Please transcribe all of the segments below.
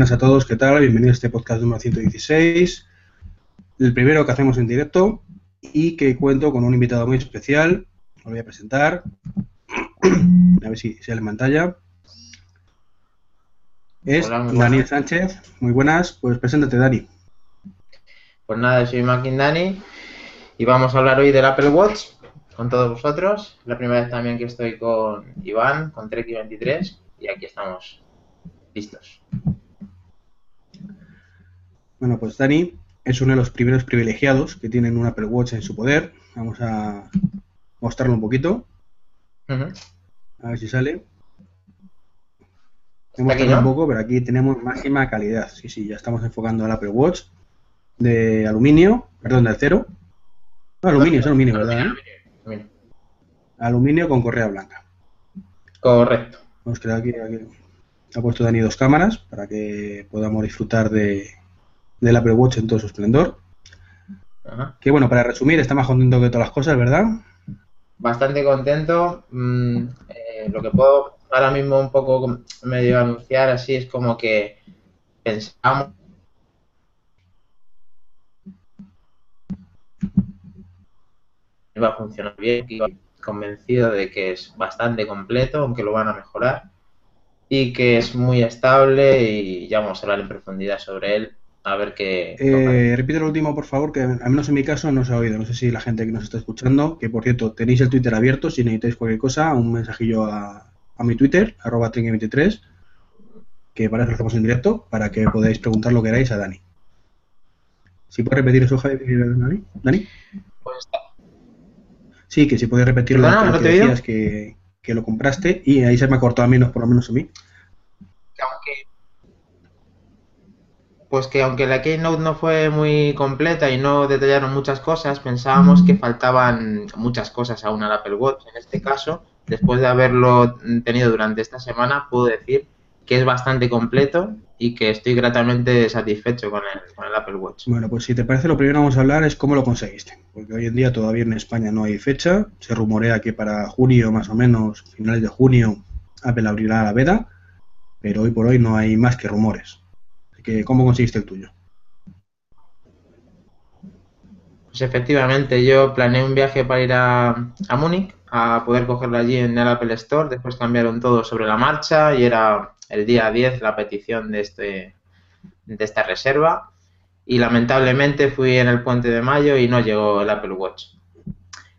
buenas a todos, ¿qué tal? Bienvenidos a este podcast número 116, el primero que hacemos en directo y que cuento con un invitado muy especial. Lo voy a presentar. A ver si sale en pantalla. Es Daniel Sánchez. Muy buenas, pues preséntate, Dani. Pues nada, soy Mackin Dani y vamos a hablar hoy del Apple Watch con todos vosotros. La primera vez también que estoy con Iván, con Treki23 y aquí estamos listos. Bueno, pues Dani es uno de los primeros privilegiados que tienen un Apple Watch en su poder. Vamos a mostrarlo un poquito. A ver si sale. Hemos aquí, un poco, pero aquí tenemos máxima calidad. Sí, sí, ya estamos enfocando al Apple Watch de aluminio, perdón, de acero. aluminio, es aluminio, ¿verdad? Aluminio. aluminio con correa blanca. Correcto. Vamos a aquí, aquí. Ha puesto Dani dos cámaras para que podamos disfrutar de, del Apple Watch en todo su esplendor. Que bueno, para resumir, está más contento que todas las cosas, ¿verdad? Bastante contento. Mm, eh, lo que puedo ahora mismo un poco medio anunciar así es como que pensamos iba a funcionar bien, convencido de que es bastante completo, aunque lo van a mejorar, y que es muy estable y ya vamos a hablar en profundidad sobre él a ver qué. Eh, repite lo último, por favor, que al menos en mi caso no se ha oído. No sé si la gente que nos está escuchando, que por cierto, tenéis el Twitter abierto, si necesitáis cualquier cosa, un mensajillo a, a mi Twitter, arroba 23 que para eso lo hacemos en directo, para que podáis preguntar lo que queráis a Dani. ¿Si puedes repetir eso, Dani? ¿Dani? Pues Sí, que si puedes repetirlo, lo que decías que, que, lo compraste y ahí se me ha cortado a menos, por lo menos a mí. Pues que aunque la Keynote no fue muy completa y no detallaron muchas cosas, pensábamos que faltaban muchas cosas aún al Apple Watch. En este caso, después de haberlo tenido durante esta semana, puedo decir que es bastante completo y que estoy gratamente satisfecho con el, con el Apple Watch. Bueno, pues si te parece, lo primero que vamos a hablar es cómo lo conseguiste. Porque hoy en día todavía en España no hay fecha. Se rumorea que para junio, más o menos, finales de junio, Apple abrirá la veda. Pero hoy por hoy no hay más que rumores. ¿Cómo conseguiste el tuyo? Pues efectivamente, yo planeé un viaje para ir a, a Múnich, a poder cogerlo allí en el Apple Store, después cambiaron todo sobre la marcha y era el día 10 la petición de, este, de esta reserva y lamentablemente fui en el puente de mayo y no llegó el Apple Watch.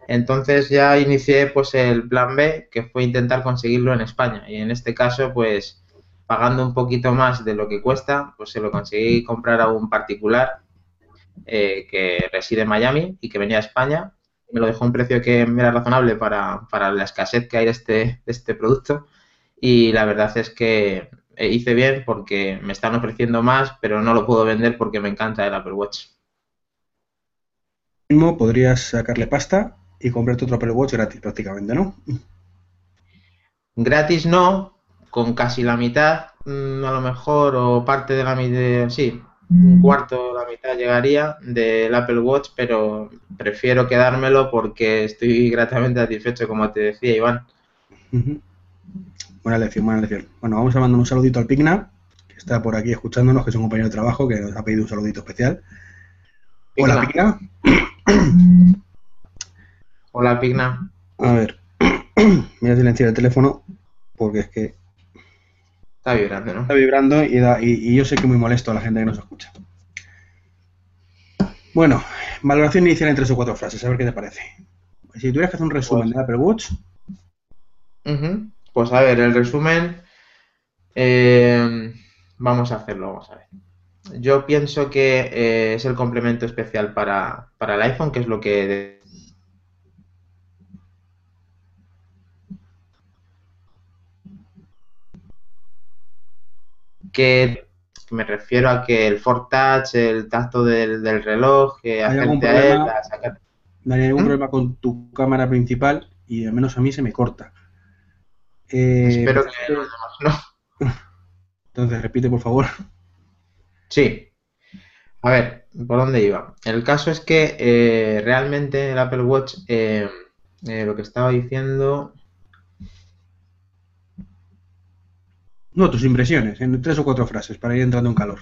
Entonces ya inicié pues el plan B, que fue intentar conseguirlo en España y en este caso pues pagando un poquito más de lo que cuesta, pues se lo conseguí comprar a un particular eh, que reside en Miami y que venía a España. Me lo dejó a un precio que me era razonable para, la escasez que hay de este, de este producto. Y la verdad es que hice bien porque me están ofreciendo más, pero no lo puedo vender porque me encanta el Apple Watch. Mismo podrías sacarle pasta y comprarte otro Apple Watch gratis prácticamente, ¿no? Gratis no, con casi la mitad, mm, a lo mejor, o parte de la mitad, sí, un cuarto, la mitad llegaría del Apple Watch, pero prefiero quedármelo porque estoy gratamente satisfecho, como te decía, Iván. Buena lección, buena lección. Bueno, vamos a mandar un saludito al Pigna, que está por aquí escuchándonos, que es un compañero de trabajo que nos ha pedido un saludito especial. Hola, Pigna. Hola, Pigna. A ver, voy a silenciar el teléfono porque es que Está vibrando, ¿no? Está vibrando y, y, yo sé que es muy molesto a la gente que nos escucha. Bueno, valoración inicial en tres o cuatro frases, a ver qué te parece. Si tuvieras que hacer un resumen pues de Apple Watch. Pues a ver, el resumen. Eh, vamos a hacerlo, vamos a ver. Yo pienso que eh, es el complemento especial para, para el iPhone, que es lo que que me refiero a que el Ford Touch, el tacto del, reloj, que ¿Hay algún problema, ¿Hay algún ¿Mm? problema con tu cámara principal? Y al menos a mí se me corta. Eh, Espero que no. Entonces, repite, por favor. Sí. A ver, ¿por dónde iba? El caso es que eh, realmente el Apple Watch, eh, lo que estaba diciendo No, tus impresiones, en tres o cuatro frases, para ir entrando en calor.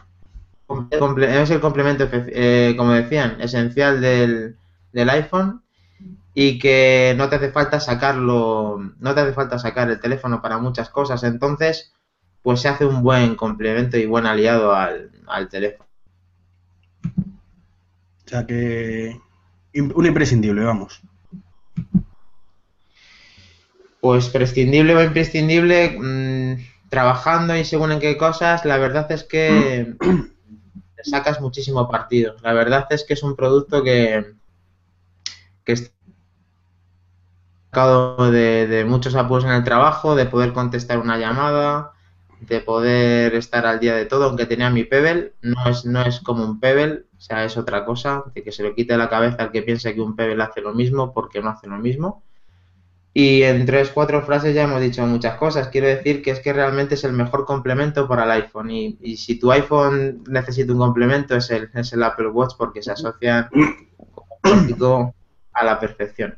Es el complemento, eh, como decían, esencial del, del iPhone y que no te hace falta sacarlo, no te hace falta sacar el teléfono para muchas cosas. Entonces, pues se hace un buen complemento y buen aliado al, al teléfono. O sea que un imprescindible, vamos. Pues prescindible o imprescindible, mm, trabajando y según en qué cosas, la verdad es que sacas muchísimo partido. La verdad es que es un producto que, que está de, de muchos apuros en el trabajo, de poder contestar una llamada, de poder estar al día de todo, aunque tenía mi Pebble, no es, no es como un Pebble, o sea, es otra cosa, de que se lo quite la cabeza al que piense que un Pebble hace lo mismo, porque no hace lo mismo. Y en tres, cuatro frases ya hemos dicho muchas cosas. Quiero decir que es que realmente es el mejor complemento para el iPhone. Y, si tu iPhone necesita un complemento es el, es el Apple Watch porque se asocian a la perfección.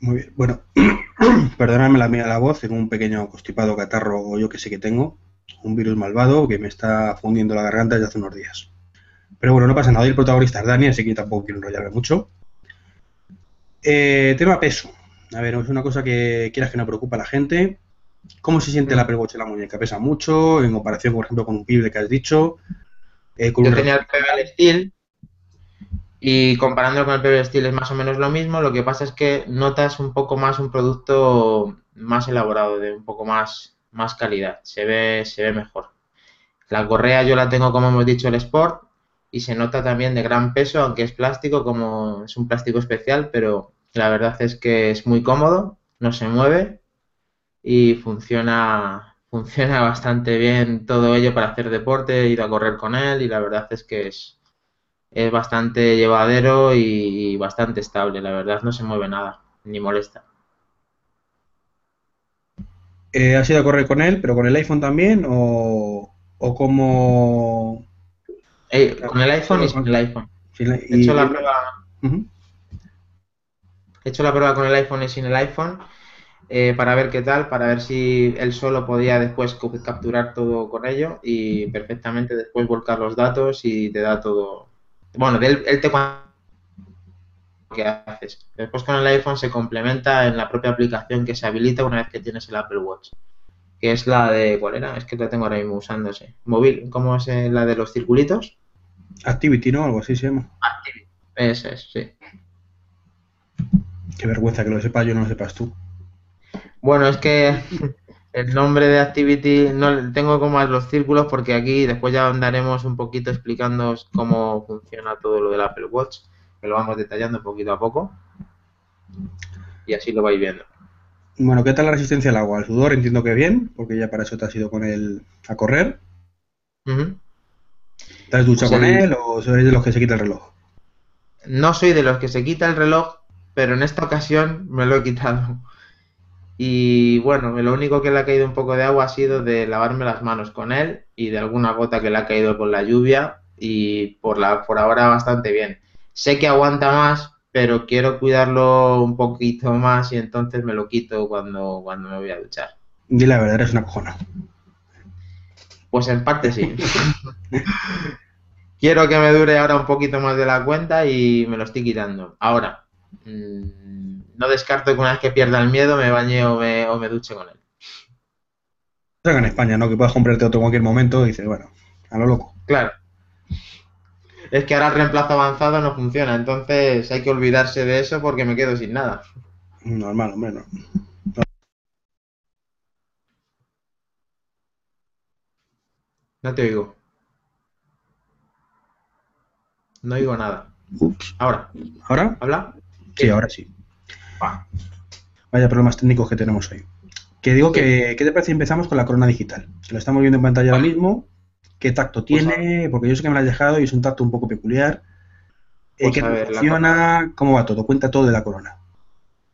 Muy bien. Bueno, perdóname la mía la voz, tengo un pequeño constipado catarro o yo que sé que tengo, un virus malvado que me está fundiendo la garganta desde hace unos días. Pero bueno, no pasa nada, el protagonista es Dani, así que tampoco quiero enrollarme mucho. Eh, tema peso. A ver, es una cosa que quieras que no preocupa a la gente. ¿Cómo se siente el Apple Watch en la muñeca? ¿Pesa mucho en comparación, por ejemplo, con un Pibble que has dicho? Eh, yo tenía el Pebble Steel y comparándolo con el Pebble Steel es más o menos lo mismo, lo que pasa es que notas un poco más un producto más elaborado, de un poco más, más calidad, se ve, se ve mejor. La correa yo la tengo, como hemos dicho, el Sport, y se nota también de gran peso, aunque es plástico, como es un plástico especial, pero la verdad es que es muy cómodo, no se mueve y funciona, funciona bastante bien todo ello para hacer deporte, ido a correr con él y la verdad es que es, es bastante llevadero y bastante estable, la verdad no se mueve nada, ni molesta. Eh, ¿Has ido a correr con él, pero con el iPhone también? ¿O, o como...? Eh, con el iPhone y sin el iPhone. He hecho la prueba... He hecho la prueba con el iPhone y sin el iPhone eh, para ver qué tal, para ver si él solo podía después capturar todo con ello y perfectamente después volcar los datos y te da todo, bueno, él, él te que haces. Después con el iPhone se complementa en la propia aplicación que se habilita una vez que tienes el Apple Watch. Que es la de, ¿cuál era? Es que la tengo ahora mismo usándose. Móvil, ¿cómo es eh, la de los circulitos? Activity, ¿no? Algo así se llama. Activity, ese es, sí. Qué vergüenza que lo sepas yo no lo sepas tú. Bueno, es que el nombre de Activity no tengo como los círculos porque aquí después ya andaremos un poquito explicando cómo funciona todo lo del Apple Watch, que lo vamos detallando poquito a poco y así lo vais viendo. Bueno, ¿qué tal la resistencia al agua? El sudor entiendo que bien, porque ya para eso te has ido con él a correr. ¿Te has duchado pues con él o eres de los que se quita el reloj? No soy de los que se quita el reloj, pero en esta ocasión me lo he quitado. Y bueno, lo único que le ha caído un poco de agua ha sido de lavarme las manos con él y de alguna gota que le ha caído con la lluvia y por, la, por ahora bastante bien. Sé que aguanta más, pero quiero cuidarlo un poquito más y entonces me lo quito cuando, cuando me voy a duchar. Di la verdad, eres una cojona. Pues en parte sí. quiero que me dure ahora un poquito más de la cuenta y me lo estoy quitando. Ahora, mmm, no descarto que una vez que pierda el miedo me bañe o me, o me duche con él. en España, ¿no? Que puedas comprarte otro en cualquier momento y dices, bueno, a lo loco. Claro. Es que ahora el reemplazo avanzado no funciona, entonces hay que olvidarse de eso porque me quedo sin nada. Normal, hombre, no. No te oigo. No oigo nada. Ups. Ahora. ¿Ahora? ¿Habla? Sí, ahora sí. Vaya problemas técnicos que tenemos hoy. Que digo que, ¿qué te parece si empezamos con la corona digital? lo estamos viendo en pantalla ahora mismo. ¿Qué tacto pues tiene? Porque yo sé que me lo has dejado y es un tacto un poco peculiar. Eh, pues ¿Qué funciona? ¿Cómo va todo? Cuenta todo de la corona.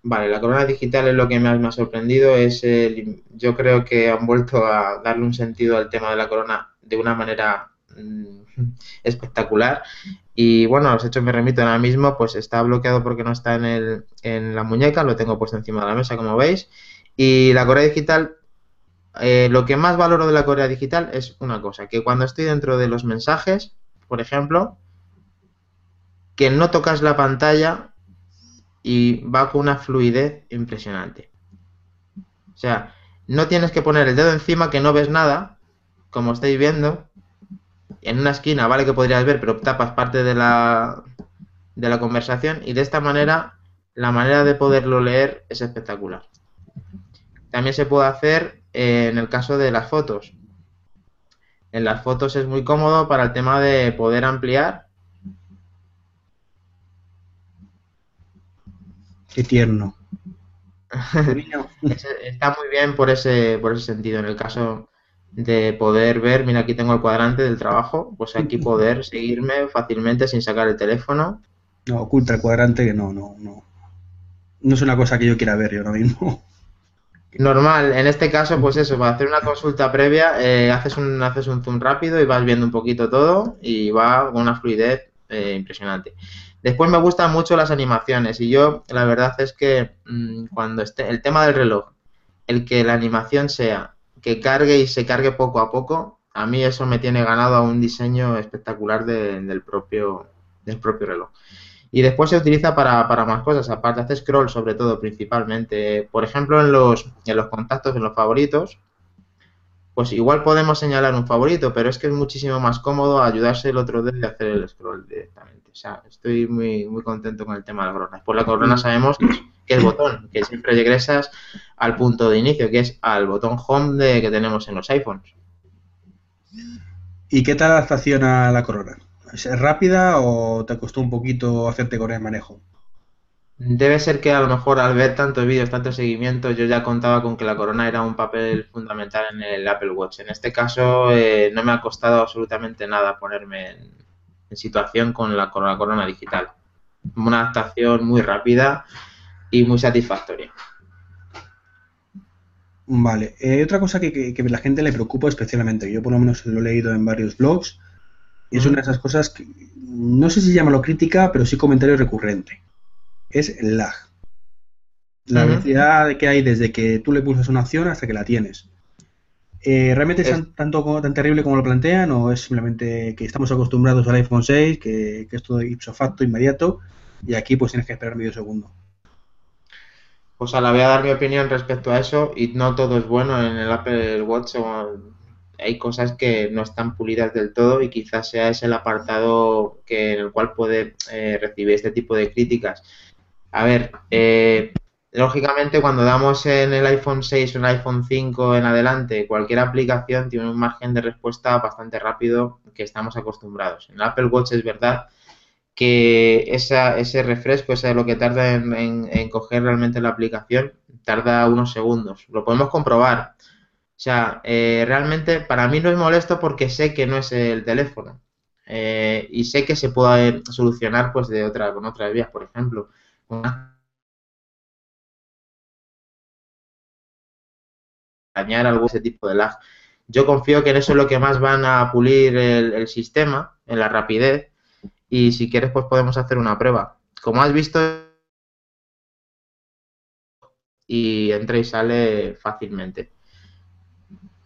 Vale, la corona digital es lo que más me ha sorprendido. Es el, yo creo que han vuelto a darle un sentido al tema de la corona de una manera mm, espectacular. Y bueno, los hechos me remito ahora mismo, pues está bloqueado porque no está en, el, en la muñeca, lo tengo puesto encima de la mesa, como veis. Y la correa digital eh, lo que más valoro de la correa digital es una cosa, que cuando estoy dentro de los mensajes, por ejemplo, que no tocas la pantalla y va con una fluidez impresionante. O sea, no tienes que poner el dedo encima que no ves nada, como estáis viendo. En una esquina, vale que podrías ver, pero tapas parte de la, de la conversación y de esta manera la manera de poderlo leer es espectacular. También se puede hacer eh, en el caso de las fotos. En las fotos es muy cómodo para el tema de poder ampliar. Qué tierno. Está muy bien por ese, por ese sentido. En el caso de poder ver, mira, aquí tengo el cuadrante del trabajo, pues aquí poder seguirme fácilmente sin sacar el teléfono. No, oculta el cuadrante que no, no, no. No es una cosa que yo quiera ver yo ahora mismo. Normal, en este caso, pues eso, para hacer una consulta previa, eh, haces, un, haces un zoom rápido y vas viendo un poquito todo y va con una fluidez eh, impresionante. Después me gustan mucho las animaciones y yo la verdad es que mm, cuando esté el tema del reloj, el que la animación sea que cargue y se cargue poco a poco, a mí eso me tiene ganado a un diseño espectacular del, propio, del propio reloj. Y después se utiliza para, para, más cosas, aparte hace scroll sobre todo, principalmente. Por ejemplo, en los, en los contactos, en los favoritos, pues igual podemos señalar un favorito, pero es que es muchísimo más cómodo ayudarse el otro dedo y hacer el scroll directamente. O sea, estoy muy, muy contento con el tema de la corona. Por la corona sabemos que es, botón, que siempre regresas al punto de inicio, que es al botón home de, que tenemos en los iPhones. ¿Y qué tal adaptación a la corona? ¿Es rápida o te costó un poquito hacerte con el manejo? Debe ser que a lo mejor al ver tantos vídeos, tantos seguimientos, yo ya contaba con que la corona era un papel fundamental en el Apple Watch. En este caso eh, no me ha costado absolutamente nada ponerme en, situación con la corona, corona digital. Una adaptación muy rápida y muy satisfactoria. Vale, eh, otra cosa que, que, la gente le preocupa especialmente, yo por lo menos lo he leído en varios blogs, y es una de esas cosas que no sé si llamarlo crítica, pero sí comentario recurrente. Es el lag. La velocidad que hay desde que tú le pulsas una acción hasta que la tienes. Eh, ¿Realmente es, tanto tan terrible como lo plantean o es simplemente que estamos acostumbrados al iPhone 6, que, que es todo ipso facto, inmediato, y aquí pues tienes que esperar medio segundo? Pues a la voy a dar mi opinión respecto a eso y no todo es bueno en el Apple Watch hay cosas que no están pulidas del todo y quizás sea ese el apartado que, en el cual puede eh, recibir este tipo de críticas. A ver, eh, lógicamente cuando damos en el iPhone 6 o el iPhone 5 en adelante, cualquier aplicación tiene un margen de respuesta bastante rápido que estamos acostumbrados. En el Apple Watch es verdad que ese refresco, ese lo que tarda en, coger realmente la aplicación, tarda unos segundos. Lo podemos comprobar o sea, eh, realmente para mí no es molesto porque sé que no es el teléfono. Eh, y sé que se puede solucionar pues de otra, con otras vías, por ejemplo. dañar algún ese tipo de lag. Yo confío que en eso es lo que más van a pulir el, sistema, en la rapidez. Y si quieres, pues podemos hacer una prueba. Como has visto, y entra y sale fácilmente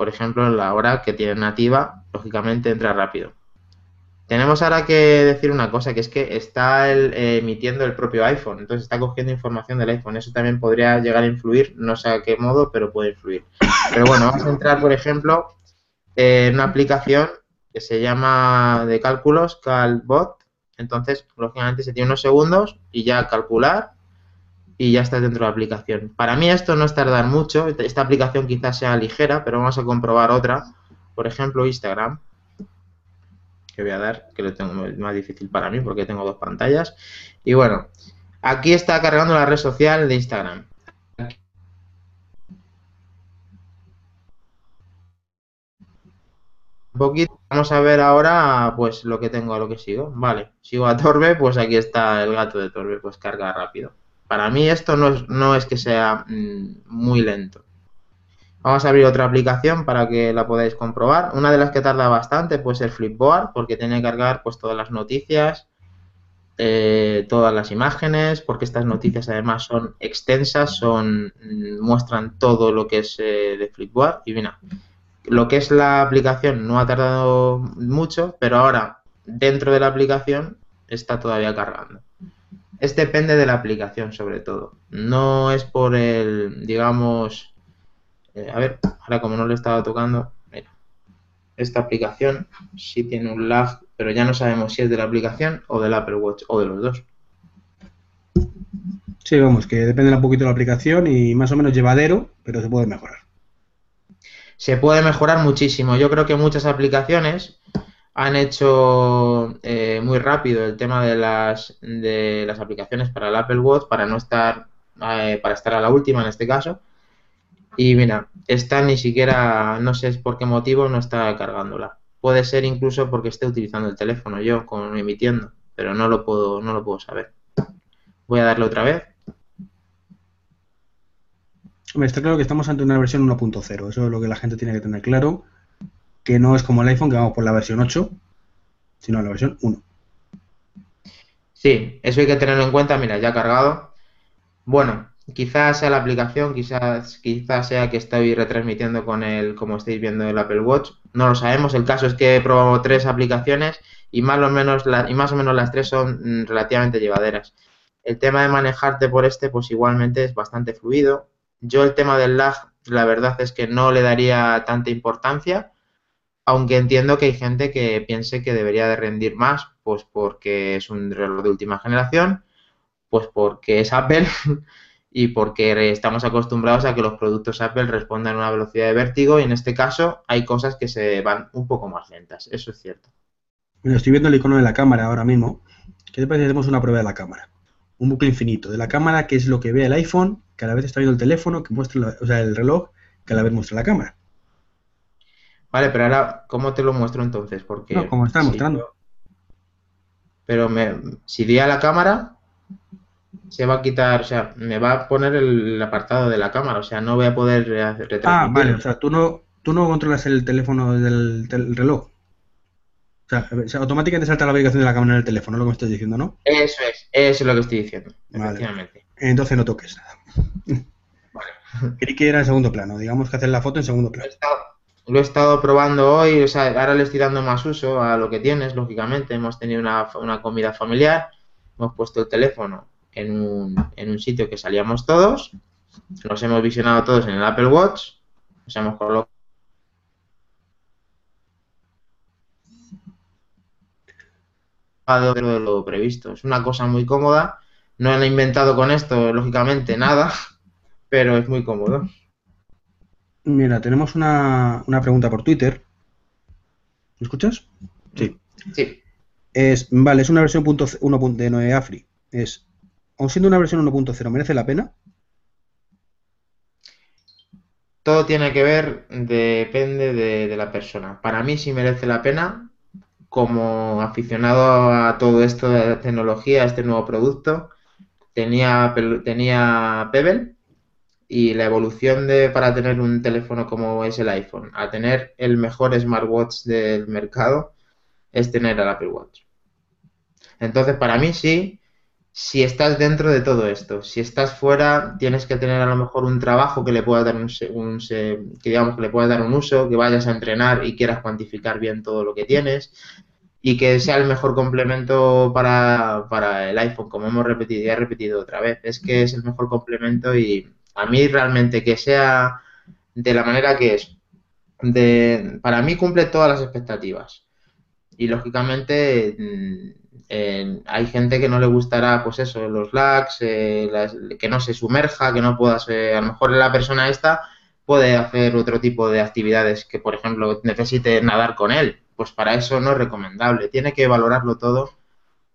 por ejemplo, la hora que tiene nativa, lógicamente entra rápido. Tenemos ahora que decir una cosa, que es que está emitiendo el propio iPhone, entonces está cogiendo información del iPhone. Eso también podría llegar a influir, no sé a qué modo, pero puede influir. Pero bueno, vamos a entrar, por ejemplo, en una aplicación que se llama de cálculos, CalBot. Entonces, lógicamente se tiene unos segundos y ya calcular y ya está dentro de la aplicación. Para mí esto no es tardar mucho, esta aplicación quizás sea ligera, pero vamos a comprobar otra, por ejemplo Instagram, que voy a dar, que lo tengo más difícil para mí porque tengo dos pantallas. Y bueno, aquí está cargando la red social de Instagram. Un poquito, vamos a ver ahora pues lo que tengo, a lo que sigo. Vale, sigo a Torbe, pues aquí está el gato de Torbe, pues carga rápido. Para mí esto no es, no es que sea mm, muy lento. Vamos a abrir otra aplicación para que la podáis comprobar. Una de las que tarda bastante pues el Flipboard porque tiene que cargar pues todas las noticias. eh, todas las imágenes, porque estas noticias además son extensas, son mm, muestran todo lo que es eh, de Flipboard y mira, lo que es la aplicación no ha tardado mucho, pero ahora dentro de la aplicación está todavía cargando. Es depende de la aplicación sobre todo. No es por el, digamos, eh, a ver, ahora como no le estaba tocando, mira, esta aplicación sí tiene un lag, pero ya no sabemos si es de la aplicación o del Apple Watch o de los dos. Sí, vamos, que depende un poquito de la aplicación y más o menos llevadero, pero se puede mejorar. Se puede mejorar muchísimo. Yo creo que muchas aplicaciones han hecho eh, muy rápido el tema de las, de las aplicaciones para el Apple Watch para no estar, eh, para estar a la última en este caso. Y mira, esta ni siquiera, no sé por qué motivo no está cargándola. Puede ser incluso porque esté utilizando el teléfono yo, como emitiendo, pero no lo puedo, no lo puedo saber. Voy a darle otra vez. Está claro que estamos ante una versión 1.0, eso es lo que la gente tiene que tener claro que no es como el iPhone, que vamos por la versión 8, sino la versión 1. Sí, eso hay que tenerlo en cuenta. Mira, ya cargado. Bueno, quizás sea la aplicación, quizás, quizás sea que estoy retransmitiendo con el, como estáis viendo, el Apple Watch. No lo sabemos. El caso es que he probado tres aplicaciones y más o menos, y más o menos las tres son mm, relativamente llevaderas. El tema de manejarte por este, pues igualmente es bastante fluido. Yo el tema del lag, la verdad es que no le daría tanta importancia aunque entiendo que hay gente que piense que debería de rendir más, pues porque es un reloj de última generación, pues porque es Apple y porque estamos acostumbrados a que los productos Apple respondan a una velocidad de vértigo y en este caso hay cosas que se van un poco más lentas, eso es cierto. Bueno, estoy viendo el icono de la cámara ahora mismo. ¿Qué te parece si hacemos una prueba de la cámara? Un bucle infinito de la cámara, que es lo que ve el iPhone, que a la vez está viendo el teléfono, que muestra, o sea, el reloj, que a la vez muestra la cámara. Vale, pero ahora, ¿cómo te lo muestro entonces? Porque no, como está mostrando. Pero me, si di a la cámara, se va a quitar, o sea, me va a poner el apartado de la cámara, o sea, no voy a poder retransmitir. Ah, vale, o sea, tú no, tú no controlas el teléfono del, reloj. O sea, automáticamente salta la ubicación de la cámara en el teléfono, lo que me estás diciendo, ¿no? Eso es, eso es lo que estoy diciendo, efectivamente. Entonces no toques nada. Vale. Creí que era en segundo plano, digamos que hacer la foto en segundo plano. Lo he estado probando hoy, o sea, ahora le estoy dando más uso a lo que tienes, lógicamente. Hemos tenido una, comida familiar, hemos puesto el teléfono en un, en un sitio que salíamos todos, nos hemos visionado todos en el Apple Watch, nos hemos colocado de lo previsto. Es una cosa muy cómoda. No han inventado con esto, lógicamente, nada, pero es muy cómodo. Mira, tenemos una, pregunta por Twitter. ¿Me escuchas? Sí. Sí. Es, vale, es una versión 1.9 de Afri. Es, aun siendo una versión 1.0, ¿merece la pena? Todo tiene que ver, depende de, la persona. Para mí sí merece la pena, como aficionado a todo esto de tecnología, a este nuevo producto. Tenía, tenía Pebble, y la evolución de para tener un teléfono como es el iPhone a tener el mejor smartwatch del mercado es tener el Apple Watch. Entonces, para mí sí, si estás dentro de todo esto, si estás fuera, tienes que tener a lo mejor un trabajo que le pueda dar un, que digamos que le pueda dar un uso, que vayas a entrenar y quieras cuantificar bien todo lo que tienes y que sea el mejor complemento para, para el iPhone, como hemos repetido y he repetido otra vez, es que es el mejor complemento y a mí realmente que sea de la manera que es, de, para mí cumple todas las expectativas. Y lógicamente mm, hay gente que no le gustará, pues eso, los lags, eh, que no se sumerja, que no pueda ser, a lo mejor la persona esta puede hacer otro tipo de actividades que, por ejemplo, necesite nadar con él. Pues para eso no es recomendable. Tiene que valorarlo todo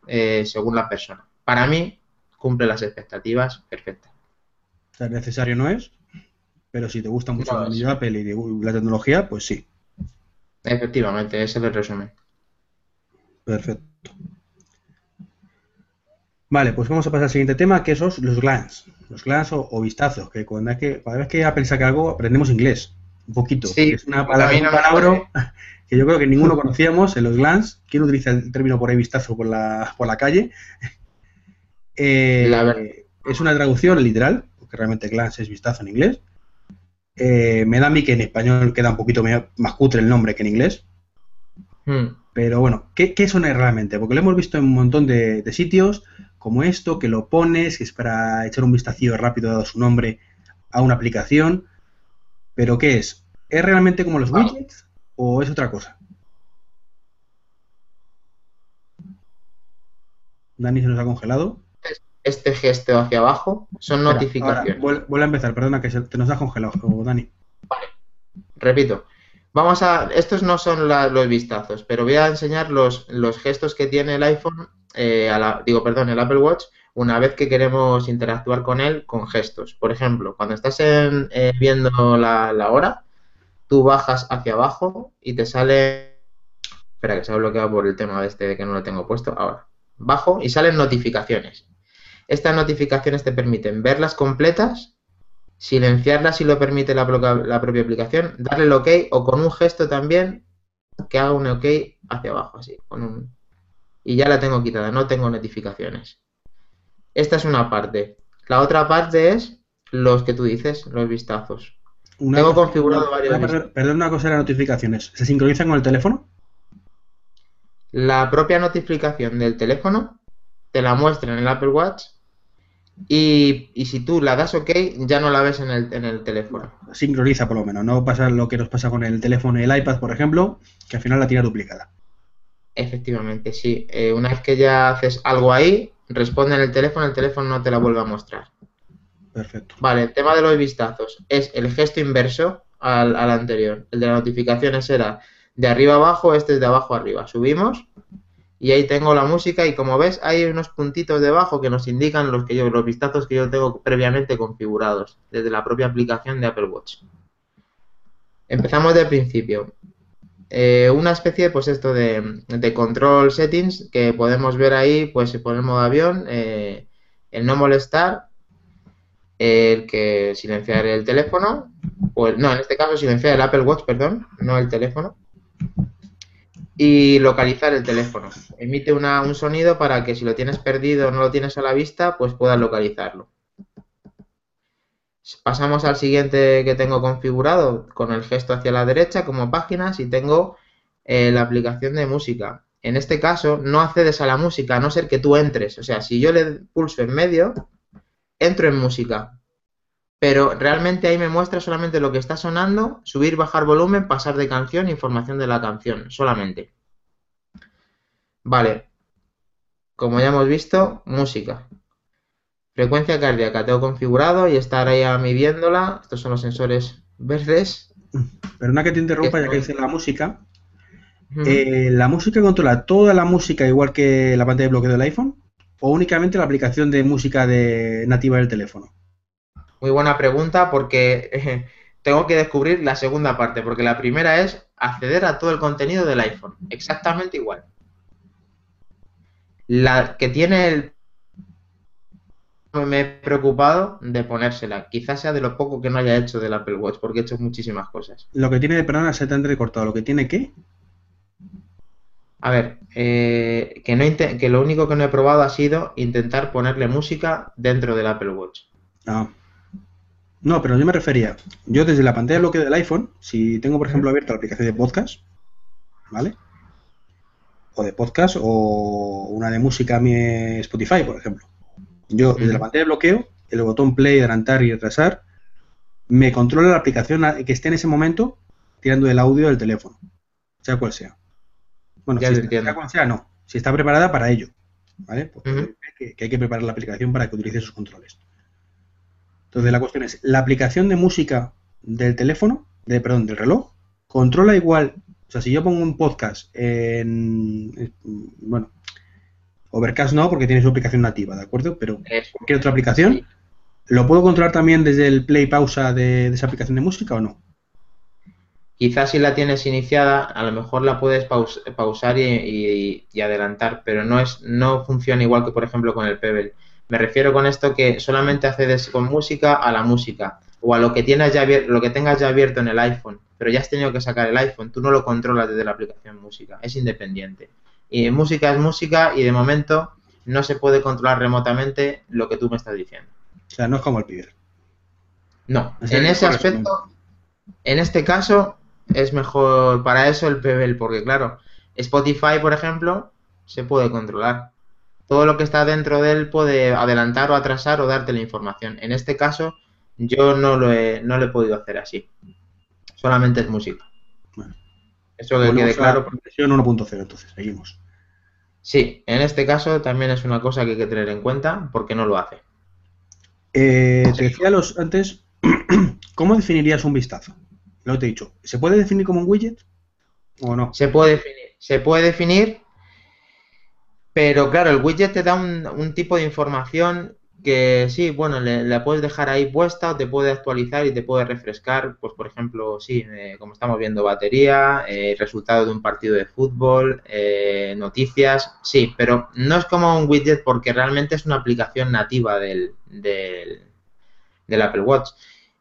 eh, según la persona. Para mí, cumple las expectativas perfectas. O sea, necesario no es, pero si te gusta mucho la y la tecnología, pues sí. Efectivamente, ese es el resumen. Perfecto. Vale, pues vamos a pasar al siguiente tema, que son los glance. Los glance o, vistazos, que cuando que, cada vez que Apple saca algo aprendemos inglés. Un poquito. Sí, es una palabra, un palabra que yo creo que ninguno conocíamos en los glans. ¿Quién utiliza el término por ahí vistazo por la, por la calle? Eh, es una traducción literal, porque realmente glance es vistazo en inglés. Eh, me da a mí que en español queda un poquito más cutre el nombre que en inglés. Hmm. Pero bueno, ¿qué, ¿qué, son realmente? Porque lo hemos visto en un montón de, sitios como esto, que lo pones, que es para echar un vistacillo rápido dado su nombre a una aplicación. Pero ¿qué es? ¿Es realmente como los widgets o es otra cosa? Dani se nos ha congelado este gesto hacia abajo son notificaciones. vuelve a empezar, perdona que se, te nos ha congelado, Dani. Vale, repito. Vamos a. Estos no son los vistazos, pero voy a enseñar los, los gestos que tiene el iPhone, eh, digo, perdón, el Apple Watch, una vez que queremos interactuar con él con gestos. Por ejemplo, cuando estás en, eh, viendo la, la hora, tú bajas hacia abajo y te sale. Espera, que se ha bloqueado por el tema de este de que no lo tengo puesto. Ahora, bajo y salen notificaciones. Estas notificaciones te permiten verlas completas, silenciarlas si lo permite la, propia aplicación, darle el OK o con un gesto también que haga un OK hacia abajo, así, con un... Y ya la tengo quitada, no tengo notificaciones. Esta es una parte. La otra parte es los que tú dices, los vistazos. tengo configurado varios. Perdón, una cosa de las notificaciones. ¿Se sincronizan con el teléfono? La propia notificación del teléfono te la muestra en el Apple Watch y, si tú la das OK, ya no la ves en el, en el teléfono. Sincroniza por lo menos, no pasa lo que nos pasa con el teléfono y el iPad, por ejemplo, que al final la tiene duplicada. Efectivamente, sí. Eh, una vez que ya haces algo ahí, responde en el teléfono, el teléfono no te la vuelve a mostrar. Perfecto. Vale, el tema de los vistazos es el gesto inverso al, al anterior. El de las notificaciones era de arriba abajo, este es de abajo arriba. Subimos y ahí tengo la música y como ves hay unos puntitos debajo que nos indican los que yo los vistazos que yo tengo previamente configurados desde la propia aplicación de Apple Watch. Empezamos del principio. Eh, una especie pues esto de, control settings que podemos ver ahí pues se pone el modo avión, eh, el no molestar, el que silenciar el teléfono, o no, en este caso silenciar el Apple Watch, perdón, no el teléfono y localizar el teléfono. Emite un sonido para que si lo tienes perdido o no lo tienes a la vista, pues puedas localizarlo. Pasamos al siguiente que tengo configurado con el gesto hacia la derecha como páginas y tengo eh, la aplicación de música. En este caso no accedes a la música a no ser que tú entres. O sea, si yo le pulso en medio, entro en música pero realmente ahí me muestra solamente lo que está sonando, subir, bajar volumen, pasar de canción, información de la canción, solamente. Vale, como ya hemos visto, música. Frecuencia cardíaca, tengo configurado y estar ahí midiéndola. Estos son los sensores verdes. Perdona que te interrumpa ya que dice la música. Eh, ¿La música controla toda la música igual que la pantalla de bloqueo del iPhone? ¿O únicamente la aplicación de música de, nativa del teléfono? Muy buena pregunta porque eh, tengo que descubrir la segunda parte, porque la primera es acceder a todo el contenido del iPhone, exactamente igual. La que tiene el... Me he preocupado de ponérsela. Quizás sea de lo poco que no haya hecho del Apple Watch, porque he hecho muchísimas cosas. Lo que tiene de perdona se te han recortado. ¿Lo que tiene qué? A ver, eh, que, no que lo único que no he probado ha sido intentar ponerle música dentro del Apple Watch. Ah. No, pero yo me refería, yo desde la pantalla de bloqueo del iPhone, si tengo por ejemplo abierta la aplicación de podcast, ¿vale? O de podcast o una de música mi Spotify, por ejemplo. Yo desde la pantalla de bloqueo, el botón play, adelantar y retrasar, me controla la aplicación que esté en ese momento tirando el audio del teléfono, sea cual sea. Bueno, si sea cual sea, no. Si está preparada para ello, ¿vale? Porque que hay que preparar la aplicación para que utilice esos controles. Entonces la cuestión es, la aplicación de música del teléfono, de, perdón, del reloj, controla igual, o sea, si yo pongo un podcast en, bueno, Overcast no, porque tiene su aplicación nativa, ¿de acuerdo? Pero cualquier otra aplicación, ¿lo puedo controlar también desde el play pausa de, esa aplicación de música o no? Quizás si la tienes iniciada, a lo mejor la puedes pausar y, y, adelantar, pero no es no funciona igual que, por ejemplo, con el Pebble. Me refiero con esto que solamente accedes con música a la música o a lo que tienes ya lo que tengas ya abierto en el iPhone. pero ya has tenido que sacar el iPhone, tú no lo controlas desde la aplicación música, es independiente. Y música es música y de momento no se puede controlar remotamente lo que tú me estás diciendo. O sea, no es como el Piber. No, en ese aspecto, en este caso, es mejor para eso el Pebble, porque claro, Spotify, por ejemplo, se puede controlar. Todo lo que está dentro de él puede adelantar o atrasar o darte la información. En este caso, yo no lo he, no lo he podido hacer así. Solamente es música. Bueno. Eso que quede claro. Versión 1.0, entonces, seguimos. Sí, en este caso también es una cosa que hay que tener en cuenta porque no lo hace. Eh, te decía los, antes, ¿cómo definirías un vistazo? Lo te he dicho, ¿se puede definir como un widget o no? Se puede definir, se puede definir, pero claro, el widget te da un, tipo de información que sí, bueno, le, la puedes dejar ahí puesta o te puede actualizar y te puede refrescar, pues por ejemplo, sí, eh, como estamos viendo, batería, eh, resultado de un partido de fútbol, eh, noticias, sí, pero no es como un widget porque realmente es una aplicación nativa del, del Apple Watch.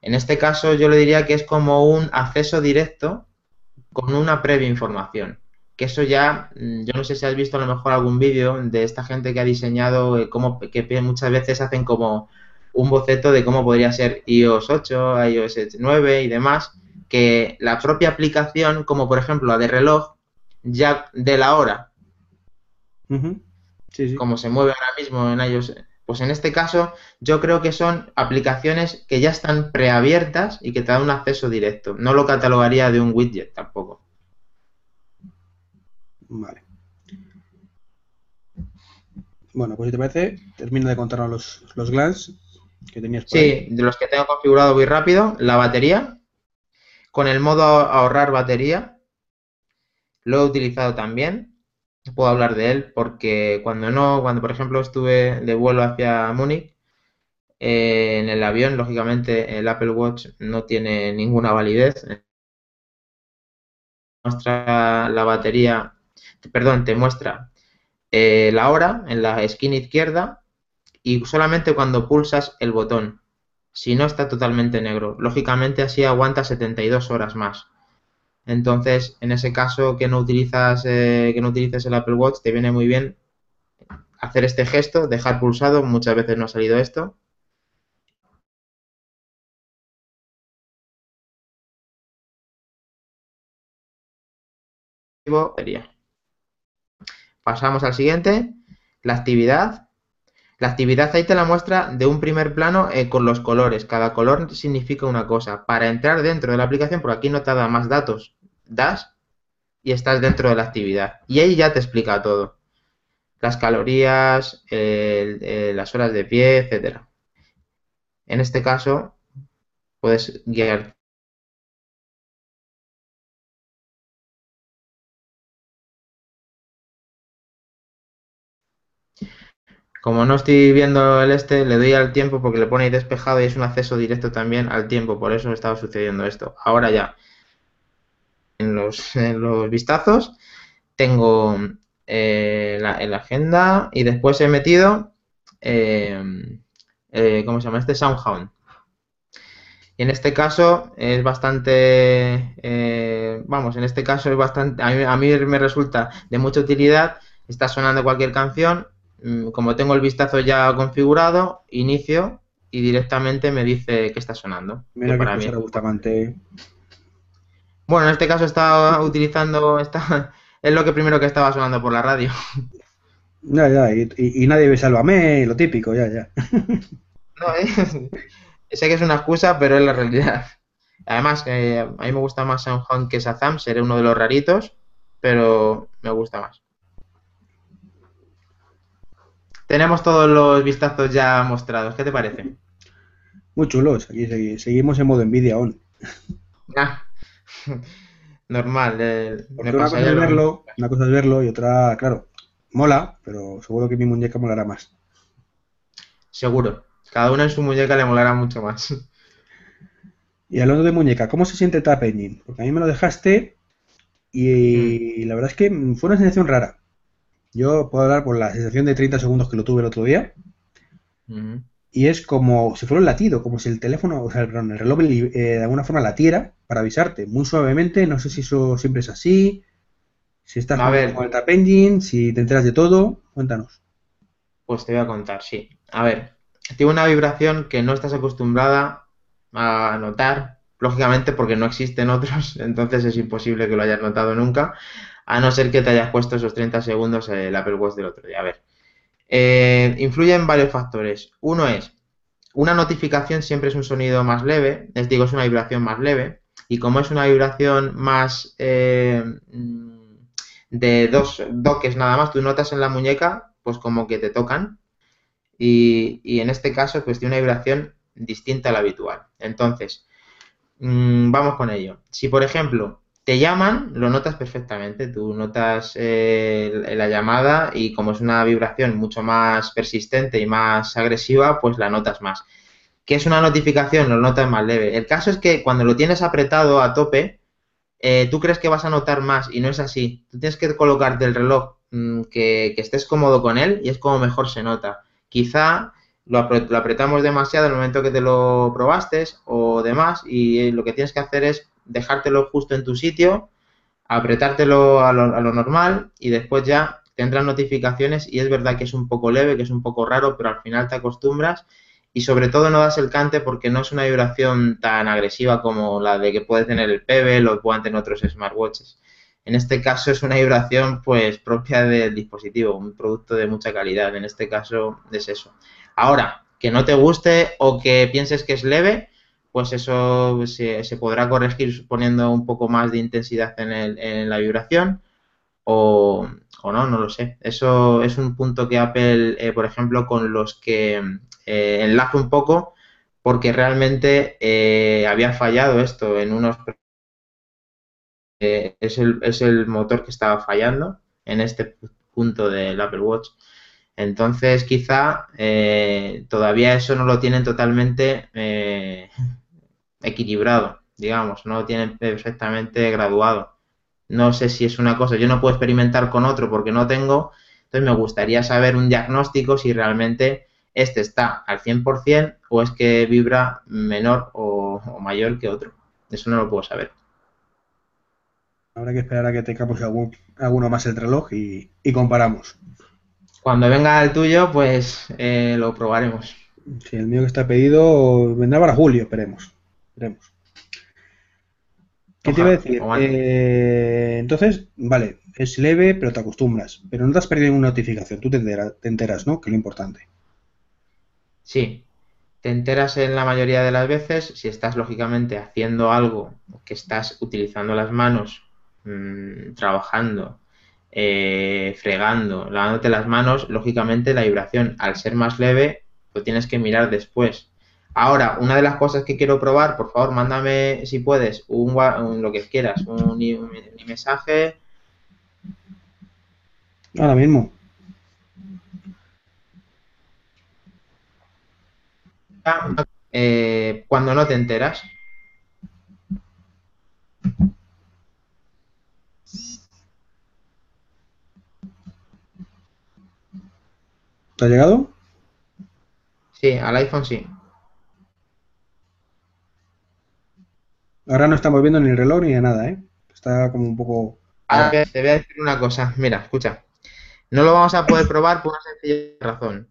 En este caso yo le diría que es como un acceso directo con una previa información que eso ya, mm, yo no sé si has visto a lo mejor algún vídeo de esta gente que ha diseñado eh, cómo, que muchas veces hacen como un boceto de cómo podría ser iOS 8, iOS 9 y demás, que la propia aplicación, como por ejemplo la de reloj, ya de la hora, como se mueve ahora mismo en iOS, pues en este caso yo creo que son aplicaciones que ya están preabiertas y que te dan un acceso directo. No lo catalogaría de un widget tampoco. Vale. Bueno, pues si te parece, termina de contarnos los, los glans que tenías por Sí, de los que tengo configurado muy rápido, la batería, con el modo ahorrar batería, lo he utilizado también. Puedo hablar de él porque cuando no, cuando por ejemplo estuve de vuelo hacia Múnich, eh, en el avión, lógicamente el Apple Watch no tiene ninguna validez. Muestra la batería perdón, te muestra eh, la hora en la esquina izquierda y solamente cuando pulsas el botón. Si no está totalmente negro. Lógicamente así aguanta 72 horas más. Entonces, en ese caso que no utilizas eh, que no utilices el Apple Watch, te viene muy bien hacer este gesto, dejar pulsado. Muchas veces no ha salido esto. Sería. Pasamos al siguiente, la actividad. La actividad ahí te la muestra de un primer plano eh, con los colores. Cada color significa una cosa. Para entrar dentro de la aplicación, porque aquí no te da más datos, das y estás dentro de la actividad. Y ahí ya te explica todo. Las calorías, las horas de pie, etcétera. En este caso, puedes guiar Como no estoy viendo el este, le doy al tiempo porque le pone despejado y es un acceso directo también al tiempo, por eso estaba sucediendo esto. Ahora ya, en los, vistazos, tengo eh, la, en la agenda y después he metido, eh, eh, ¿cómo se llama? Este Soundhound. Y en este caso es bastante, vamos, en este caso es bastante, a mí, a mí me resulta de mucha utilidad. Está sonando cualquier canción como tengo el vistazo ya configurado, inicio y directamente me dice que está sonando. Mira que para mí. Bueno, en este caso estaba utilizando, está, es lo que primero que estaba sonando por la radio. Ya, ya, y, nadie ve Sálvame, lo típico, ya, ya. No, sé que es una excusa, pero es la realidad. Además, eh, a mí me gusta más Soundhound que Shazam, seré uno de los raritos, pero me gusta más. Tenemos todos los vistazos ya mostrados. ¿Qué te parece? Muy chulos. Aquí seguimos en modo envidia aún. Ah, normal. Eh, una, cosa es verlo, una cosa es verlo y otra, claro, mola, pero seguro que mi muñeca molará más. Seguro. Cada una en su muñeca le molará mucho más. Y hablando de muñeca, ¿cómo se siente Tap Engine? Porque a mí me lo dejaste y mm. la verdad es que fue una sensación rara. Yo puedo hablar por la sensación de 30 segundos que lo tuve el otro día. y es como si fuera un latido, como si el teléfono, o sea, el, el reloj eh, de alguna forma latiera para avisarte, muy suavemente, no sé si eso siempre es así, si estás A ver. con el Tap Engine, si te enteras de todo, cuéntanos. Pues te voy a contar, sí. A ver, tiene una vibración que no estás acostumbrada a notar, lógicamente porque no existen otros, entonces es imposible que lo hayas notado nunca, a no ser que te hayas puesto esos 30 segundos el Apple Watch del otro día. A ver, eh, influyen varios factores. Uno es, una notificación siempre es un sonido más leve, les digo, es una vibración más leve, y como es una vibración más eh, de dos doques nada más, tú notas en la muñeca, pues como que te tocan, y, y en este caso, pues tiene una vibración distinta a la habitual. Entonces, mmm, vamos con ello. Si, por ejemplo, te llaman, lo notas perfectamente. Tú notas eh, la llamada y como es una vibración mucho más persistente y más agresiva, pues la notas más. ¿Qué es una notificación? Lo notas más leve. El caso es que cuando lo tienes apretado a tope, eh, tú crees que vas a notar más y no es así. Tú tienes que colocarte el reloj mmm, que, que estés cómodo con él y es como mejor se nota quizá lo, apretamos demasiado en el momento que te lo probaste o demás y lo que tienes que hacer es dejártelo justo en tu sitio, apretártelo a lo, a lo normal y después ya tendrás notificaciones y es verdad que es un poco leve, que es un poco raro, pero al final te acostumbras y sobre todo no das el cante porque no es una vibración tan agresiva como la de que puede tener el Pebble o puedan tener otros smartwatches. En este caso es una vibración pues propia del dispositivo, un producto de mucha calidad. En este caso es eso. Ahora, que no te guste o que pienses que es leve, pues eso se, podrá corregir poniendo un poco más de intensidad en, el, en la vibración o, no, no lo sé. Eso es un punto que Apple, eh, por ejemplo, con los que eh, enlazo un poco porque realmente eh, había fallado esto en unos eh, es, el, motor que estaba fallando en este punto del Apple Watch. Entonces, quizá todavía eso no lo tienen totalmente equilibrado, digamos, no lo tienen perfectamente graduado. No sé si es una cosa, yo no puedo experimentar con otro porque no tengo, entonces me gustaría saber un diagnóstico si realmente este está al 100% o es que vibra menor o, o mayor que otro. Eso no lo puedo saber. Habrá que esperar a que tengamos algún, alguno más el reloj y, y, comparamos. Cuando venga el tuyo, pues eh, lo probaremos. Sí, el mío que está pedido vendrá para julio, esperemos. Esperemos. ¿Qué Ojalá, te iba a decir? Eh, entonces, vale, es leve, pero te acostumbras. Pero no te has perdido ninguna notificación. Tú te enteras, te enteras, ¿no? Que es lo importante. Sí, te enteras en la mayoría de las veces si estás lógicamente haciendo algo que estás utilizando las manos mmm, trabajando, eh, fregando, lavándote las manos, lógicamente la vibración, al ser más leve, lo tienes que mirar después. Ahora, una de las cosas que quiero probar, por favor, mándame, si puedes, un, un lo que quieras, un, un, un mensaje. Ahora mismo. Eh, cuando no te enteras. ¿Te ha llegado? Sí, al iPhone sí. Ahora no estamos viendo ni el reloj ni de nada, ¿eh? Está como un poco... Te voy a decir una cosa. Mira, escucha. No lo vamos a poder probar por una sencilla razón.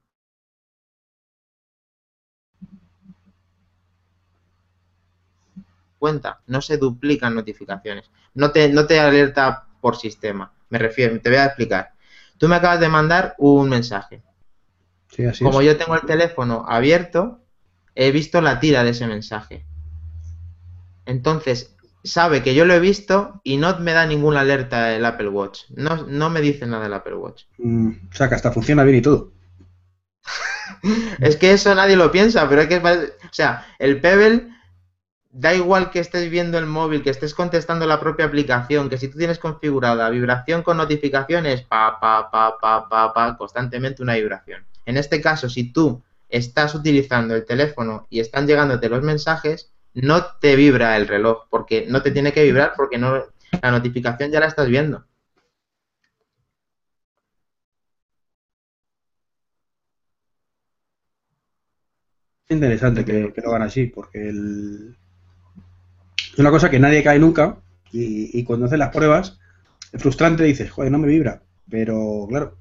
Cuenta, no se duplican notificaciones. No te, no te alerta por sistema. Me refiero, te voy a explicar. Tú me acabas de mandar un mensaje. Sí, así Como es. yo tengo el teléfono abierto, he visto la tira de ese mensaje. Entonces, sabe que yo lo he visto y no me da ninguna alerta el Apple Watch. No, no me dice nada el Apple Watch. Mm, o sea, que hasta funciona bien y todo. es que eso nadie lo piensa, pero es que, o sea, el Pebble da igual que estés viendo el móvil, que estés contestando la propia aplicación, que si tú tienes configurada vibración con notificaciones, pa, pa, pa, pa, pa, pa, constantemente una vibración. En este caso, si tú estás utilizando el teléfono y están llegándote los mensajes, no te vibra el reloj, porque no te tiene que vibrar porque no la notificación ya la estás viendo. interesante que, lo hagan así, porque es una cosa que nadie cae nunca y, cuando haces las pruebas, es frustrante, dices, joder, no me vibra, pero claro,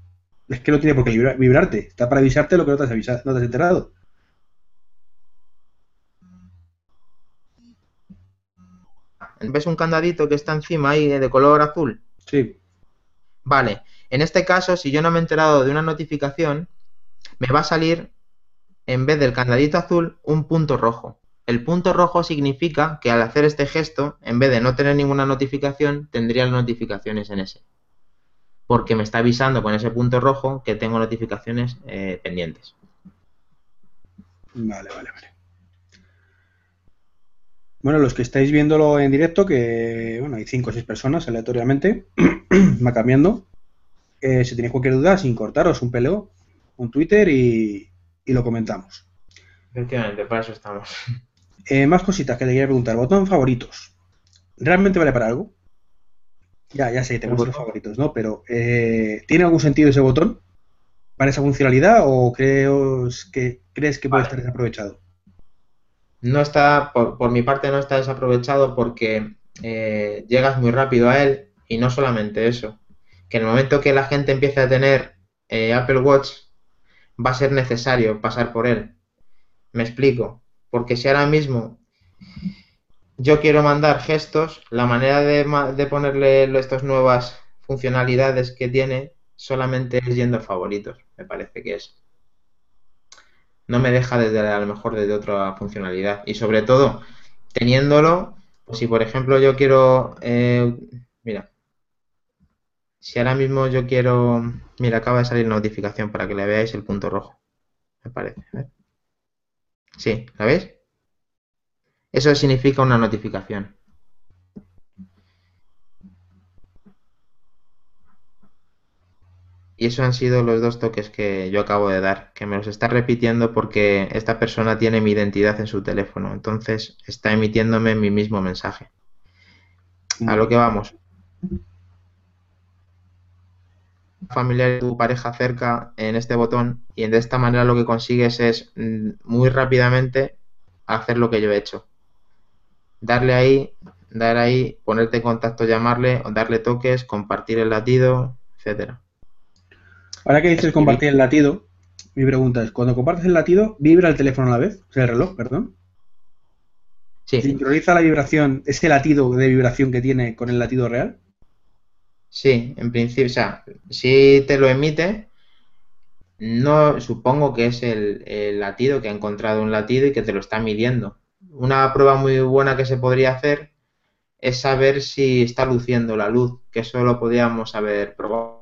es que no tiene por qué vibrarte, está para avisarte lo que no te has, avisado, no te has enterado. ¿Ves un candadito que está encima ahí de color azul? Sí. Vale, en este caso, si yo no me he enterado de una notificación, me va a salir, en vez del candadito azul, un punto rojo. El punto rojo significa que al hacer este gesto, en vez de no tener ninguna notificación, tendría las notificaciones en ese. Porque me está avisando con ese punto rojo que tengo notificaciones eh, pendientes. Vale, vale, vale. Bueno, los que estáis viéndolo en directo, que bueno, hay cinco o seis personas aleatoriamente, va cambiando. Eh, si tenéis cualquier duda, sin cortaros un peleo, un Twitter y, lo comentamos. Efectivamente, para eso estamos. Eh, más cositas que te quería preguntar. Botón favoritos. ¿Realmente vale para algo? Ya, ya sé, tenemos los favoritos, ¿no? Pero, eh, ¿tiene algún sentido ese botón para esa funcionalidad o crees que, crees que puede estar desaprovechado? No está, por, mi parte no está desaprovechado porque eh, llegas muy rápido a él y no solamente eso, que en el momento que la gente empiece a tener eh, Apple Watch va a ser necesario pasar por él. Me explico, porque si ahora mismo yo quiero mandar gestos, la manera de, de ponerle estas nuevas funcionalidades que tiene solamente es yendo a favoritos, me parece que es no me deja desde a lo mejor desde otra funcionalidad. Y sobre todo, teniéndolo, si por ejemplo yo quiero, eh, mira, si ahora mismo yo quiero, mira, acaba de salir notificación para que le veáis el punto rojo, me parece. Sí, ¿la veis? Eso significa una notificación. Y esos han sido los dos toques que yo acabo de dar, que me los está repitiendo porque esta persona tiene mi identidad en su teléfono, entonces está emitiéndome mi mismo mensaje. A lo que vamos. Familiar tu pareja cerca en este botón y de esta manera lo que consigues es mm, muy rápidamente hacer lo que yo he hecho. Darle ahí, dar ahí, ponerte en contacto, llamarle, darle toques, compartir el latido, etcétera. Ahora que dices compartir el latido, mi pregunta es, cuando compartes el latido, ¿vibra el teléfono a la vez? O sea, el reloj, perdón. Sí. ¿Sincroniza la vibración, ese latido de vibración que tiene con el latido real? Sí, en principio, o sea, si te lo emite, no supongo que es el, el, latido que ha encontrado un latido y que te lo está midiendo. Una prueba muy buena que se podría hacer es saber si está luciendo la luz, que eso lo podríamos haber probado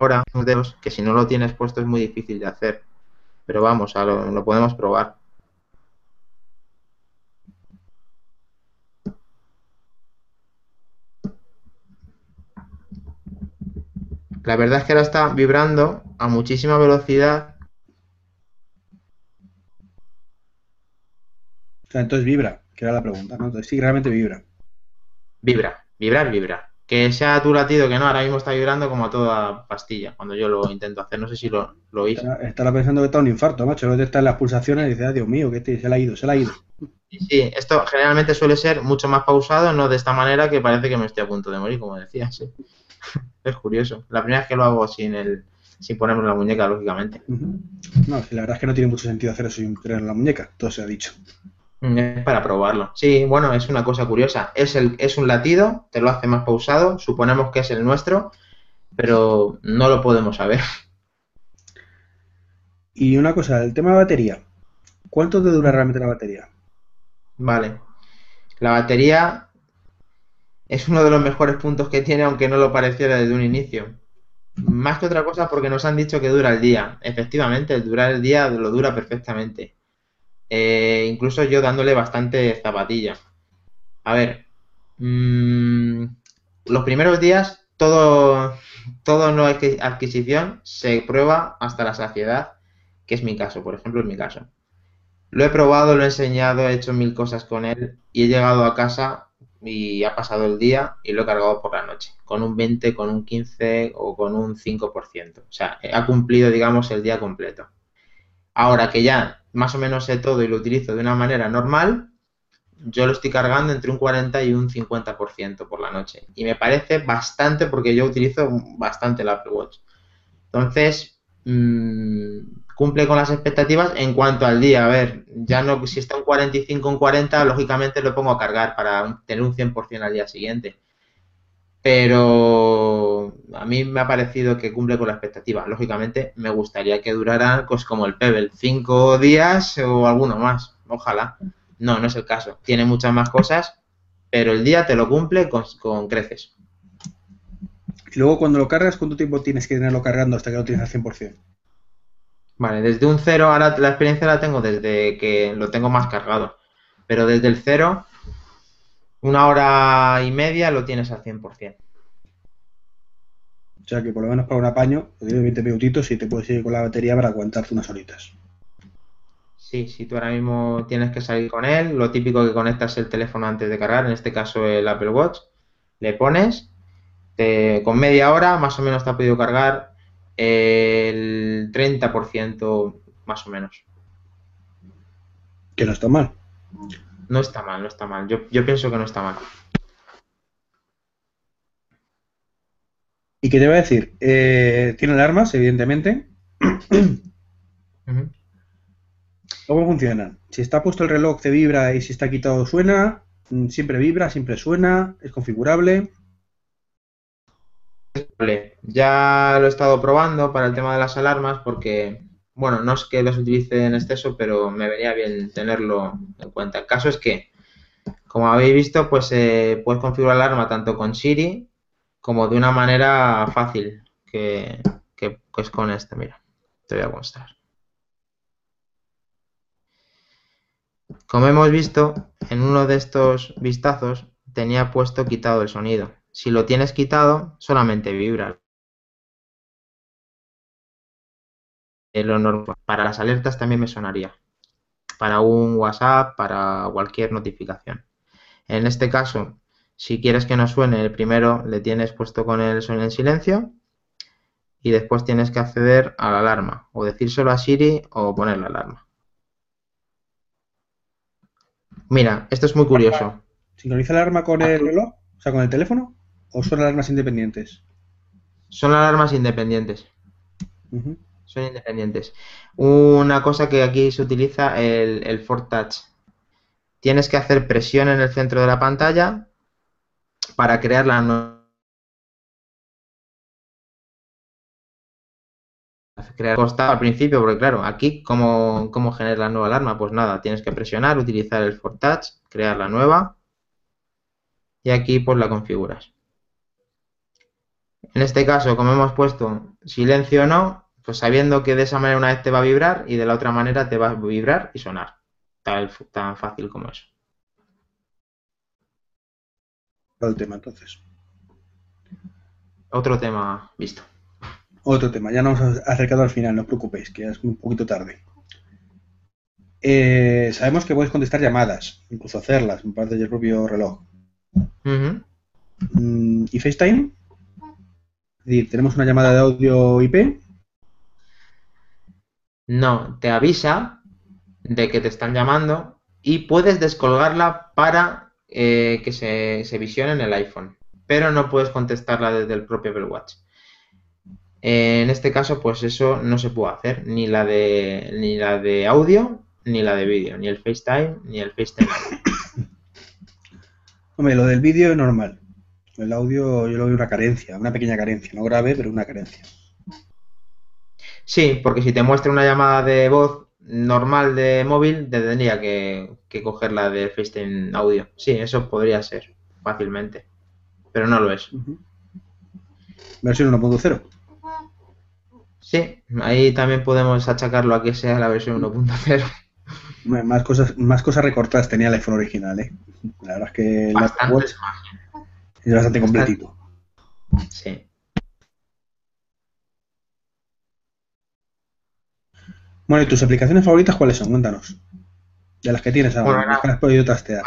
ahora dedos que si no lo tienes puesto es muy difícil de hacer. Pero vamos, a lo, podemos probar. La verdad es que ahora está vibrando a muchísima velocidad. O sea, entonces vibra, que era la pregunta, ¿no? Entonces sí, realmente vibra. Vibra, vibrar, vibra que sea tu latido, que no, ahora mismo está vibrando como a toda pastilla cuando yo lo intento hacer. No sé si lo, lo oís. Estará pensando que está un infarto, macho. Lo en las pulsaciones y dice, ah, Dios mío, que se le ha ido, se le ha ido. Sí, esto generalmente suele ser mucho más pausado, no de esta manera que parece que me estoy a punto de morir, como decía, sí. es curioso. La primera vez que lo hago sin el sin ponerme la muñeca, lógicamente. No, la verdad es que no tiene mucho sentido hacer eso sin tener la muñeca, todo se ha dicho. Es para probarlo. Sí, bueno, es una cosa curiosa. Es, el, es un latido, te lo hace más pausado, suponemos que es el nuestro, pero no lo podemos saber. Y una cosa, el tema de batería. ¿Cuánto te dura realmente la batería? Vale. La batería es uno de los mejores puntos que tiene, aunque no lo pareciera desde un inicio. Más que otra cosa porque nos han dicho que dura el día. Efectivamente, el durar el día lo dura perfectamente. Eh, incluso yo dándole bastante zapatilla. A ver, mm, los primeros días todo, todo no adquisición se prueba hasta la saciedad, que es mi caso, por ejemplo, es mi caso. Lo he probado, lo he enseñado, he hecho mil cosas con él y he llegado a casa y ha pasado el día y lo he cargado por la noche, con un 20, con un 15 o con un 5%. O sea, ha cumplido, digamos, el día completo. Ahora que ya más o menos sé todo y lo utilizo de una manera normal, yo lo estoy cargando entre un 40 y un 50% por la noche. Y me parece bastante porque yo utilizo bastante el Apple Watch. Entonces, mmm, cumple con las expectativas en cuanto al día. A ver, ya no, si está un 45, un 40, lógicamente lo pongo a cargar para tener un 100% al día siguiente. Pero a mí me ha parecido que cumple con la expectativa. Lógicamente, me gustaría que durara pues, como el Pebble, cinco días o alguno más. Ojalá. No, no es el caso. Tiene muchas más cosas, pero el día te lo cumple con, con creces. Y luego cuando lo cargas, ¿cuánto tiempo tienes que tenerlo cargando hasta que lo tienes al 100%? Vale, desde un cero, ahora la experiencia la tengo desde que lo tengo más cargado. Pero desde el cero, una hora y media lo tienes al 100%. O sea que por lo menos para un apaño, tienes 20 minutitos y te puedes ir con la batería para aguantarte unas horitas. Sí, si tú ahora mismo tienes que salir con él, lo típico que conectas el teléfono antes de cargar, en este caso el Apple Watch, le pones, te, con media hora más o menos te ha podido cargar el 30% más o menos. Que no está mal. No está mal, no está mal. Yo, yo pienso que no está mal. ¿Y qué te va a decir? Eh, tiene alarmas, evidentemente. ¿Cómo funcionan? Si está puesto el reloj, te vibra y si está quitado, suena. Mm, siempre vibra, siempre suena. Es configurable. Ya lo he estado probando para el tema de las alarmas porque, bueno, no es que las utilice en exceso, pero me venía bien tenerlo en cuenta. El caso es que, como habéis visto, pues eh, puedes configurar la alarma tanto con Siri como de una manera fácil, que, que, que es con este, mira, te voy a mostrar. Como hemos visto, en uno de estos vistazos tenía puesto quitado el sonido. Si lo tienes quitado, solamente vibra. Para las alertas también me sonaría. Para un WhatsApp, para cualquier notificación. En este caso, si quieres que no suene, el primero le tienes puesto con el suene en silencio y después tienes que acceder a la alarma o decírselo a Siri o poner la alarma. Mira, esto es muy curioso. ¿Sincroniza la alarma con el reloj? O sea, con el teléfono. ¿O son alarmas independientes? Son alarmas independientes. Son independientes. Una cosa que aquí se utiliza, el, el Touch. Tienes que hacer presión en el centro de la pantalla para crear la crear costado al principio, porque claro, aquí, ¿cómo, ¿cómo genera la nueva alarma? Pues nada, tienes que presionar, utilizar el Touch, crear la nueva y aquí pues la configuras. En este caso, como hemos puesto silencio o no, pues sabiendo que de esa manera una vez te va a vibrar y de la otra manera te va a vibrar y sonar. Tan, tan fácil como eso. El tema entonces. Otro tema visto. Otro tema, ya nos hemos acercado al final, no os preocupéis, que es un poquito tarde. Eh, sabemos que puedes contestar llamadas, incluso hacerlas, me parece el propio reloj. Mm, ¿Y FaceTime? tenemos una llamada de audio IP. No, te avisa de que te están llamando y puedes descolgarla para eh, que se, se, visione en el iPhone, pero no puedes contestarla desde el propio Apple Watch. En este caso, pues eso no se puede hacer, ni la de, ni la de audio, ni la de vídeo, ni el FaceTime, ni el FaceTime. Hombre, lo del vídeo es normal. El audio yo lo veo una carencia, una pequeña carencia, no grave, pero una carencia. Sí, porque si te muestra una llamada de voz normal de móvil, tendría que, que cogerla de FaceTime audio. Sí, eso podría ser fácilmente, pero no lo es. Versión 1.0. Sí, ahí también podemos achacarlo a que sea la versión 1.0. Más cosas, más cosas recortadas tenía el iPhone original, ¿eh? La verdad es que es bastante completito. Sí. Bueno, ¿y tus aplicaciones favoritas cuáles son? Cuéntanos. De las que tienes ahora, las que has podido trastear.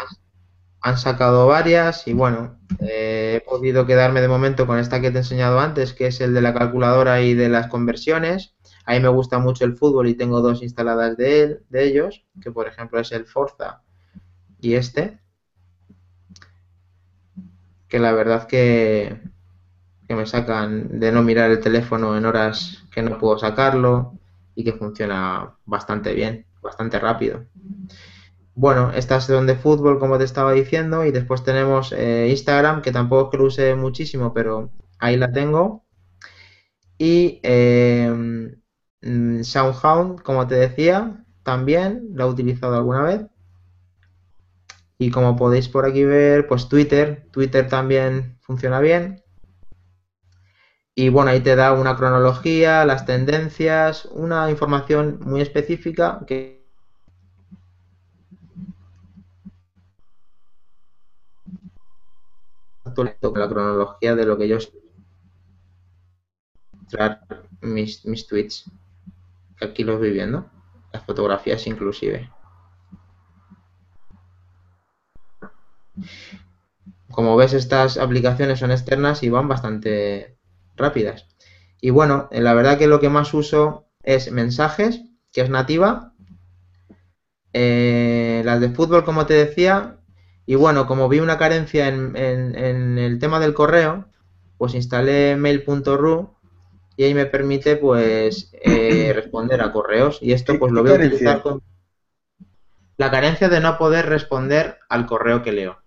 han sacado varias y bueno, eh, he podido quedarme de momento con esta que te he enseñado antes, que es el de la calculadora y de las conversiones. A mí me gusta mucho el fútbol y tengo dos instaladas de, él, de ellos, que por ejemplo es el Forza y este. Que la verdad que, que me sacan de no mirar el teléfono en horas que no puedo sacarlo y que funciona bastante bien, bastante rápido. Bueno, estas son de fútbol, como te estaba diciendo, y después tenemos eh, Instagram, que tampoco que lo use muchísimo, pero ahí la tengo. Y eh, SoundHound, como te decía, también la he utilizado alguna vez. Y como podéis por aquí ver, pues Twitter, Twitter también funciona bien. Y bueno, ahí te da una cronología, las tendencias, una información muy específica que la cronología de lo que yo mis, mis tweets. Aquí los voy viendo. Las fotografías inclusive. Como ves, estas aplicaciones son externas y van bastante rápidas. Y bueno, la verdad que lo que más uso es mensajes, que es nativa. Eh, las de fútbol, como te decía, y bueno, como vi una carencia en, el tema del correo, pues instalé mail.ru y ahí me permite pues eh, responder a correos. Y esto pues lo voy a utilizar con la carencia de no poder responder al correo que leo.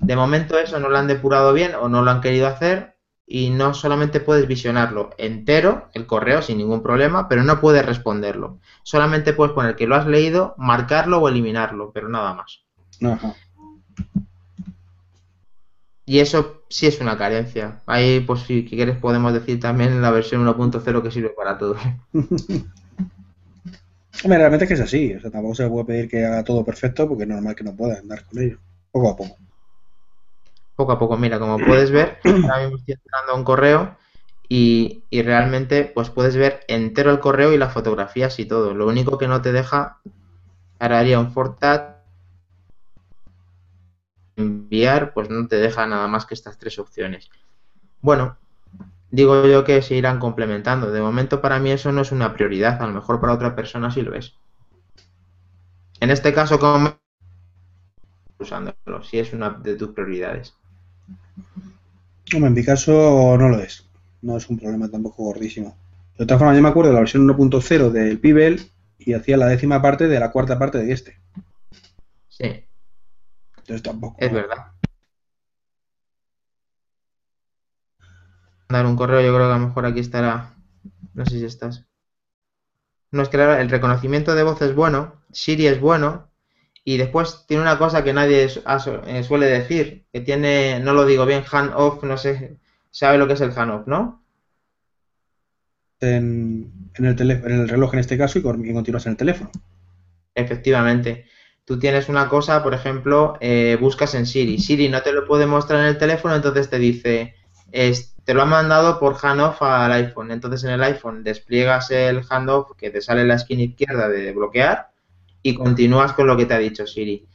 De momento eso no lo han depurado bien o no lo han querido hacer y no solamente puedes visionarlo entero, el correo, sin ningún problema, pero no puedes responderlo. Solamente puedes poner que lo has leído, marcarlo o eliminarlo, pero nada más. Y eso sí es una carencia. Ahí, pues si quieres, podemos decir también la versión 1.0 que sirve para todo. Hombre, realmente es que es así. O sea, tampoco se puede pedir que haga todo perfecto porque es normal que no pueda andar con ello. Poco a poco. Poco a poco, mira, como puedes ver, ahora mismo estoy entrando a un correo y, y, realmente pues puedes ver entero el correo y las fotografías y todo. Lo único que no te deja, ahora haría un fortat enviar, pues no te deja nada más que estas tres opciones. Bueno, digo yo que se irán complementando. De momento para mí eso no es una prioridad, a lo mejor para otra persona sí lo es. En este caso, como usándolo, si es una de tus prioridades. En mi caso no lo es. No es un problema tampoco gordísimo. De otra forma, yo me acuerdo de la versión 1.0 del Pibel y hacía la décima parte de la cuarta parte de este. Sí. Entonces tampoco. Es verdad. Dar un correo, yo creo que a lo mejor aquí estará. No sé si estás. No, es que el reconocimiento de voz es bueno, Siri es bueno, y después tiene una cosa que nadie eh, suele decir, que tiene, no lo digo bien, hand off, no sé, sabe lo que es el hand off, ¿no? En, el, en el reloj en este caso y, continúas en el teléfono. Efectivamente tú tienes una cosa, por ejemplo, eh, buscas en Siri. Siri no te lo puede mostrar en el teléfono, entonces te dice, te lo ha mandado por handoff al iPhone. Entonces en el iPhone despliegas el handoff que te sale en la esquina izquierda de bloquear y continúas con lo que te ha dicho Siri.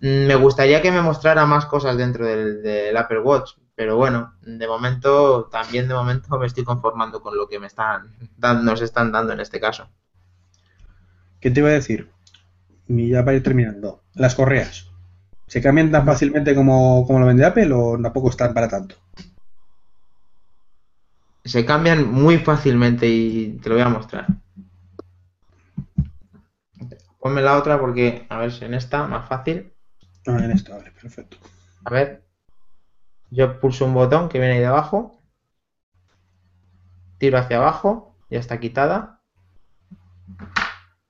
Mm, me gustaría que me mostrara más cosas dentro del, Apple Watch, pero bueno, de momento, también de momento me estoy conformando con lo que me están, nos están dando en este caso. ¿Qué te iba a decir? y ya para ir terminando, las correas, ¿se cambian tan fácilmente como, lo vende Apple o tampoco están para tanto? Se cambian muy fácilmente y te lo voy a mostrar. Ponme la otra porque, a ver si en esta, más fácil. Ah, en esta, vale, perfecto. A ver, yo pulso un botón que viene ahí de abajo, tiro hacia abajo, ya está quitada.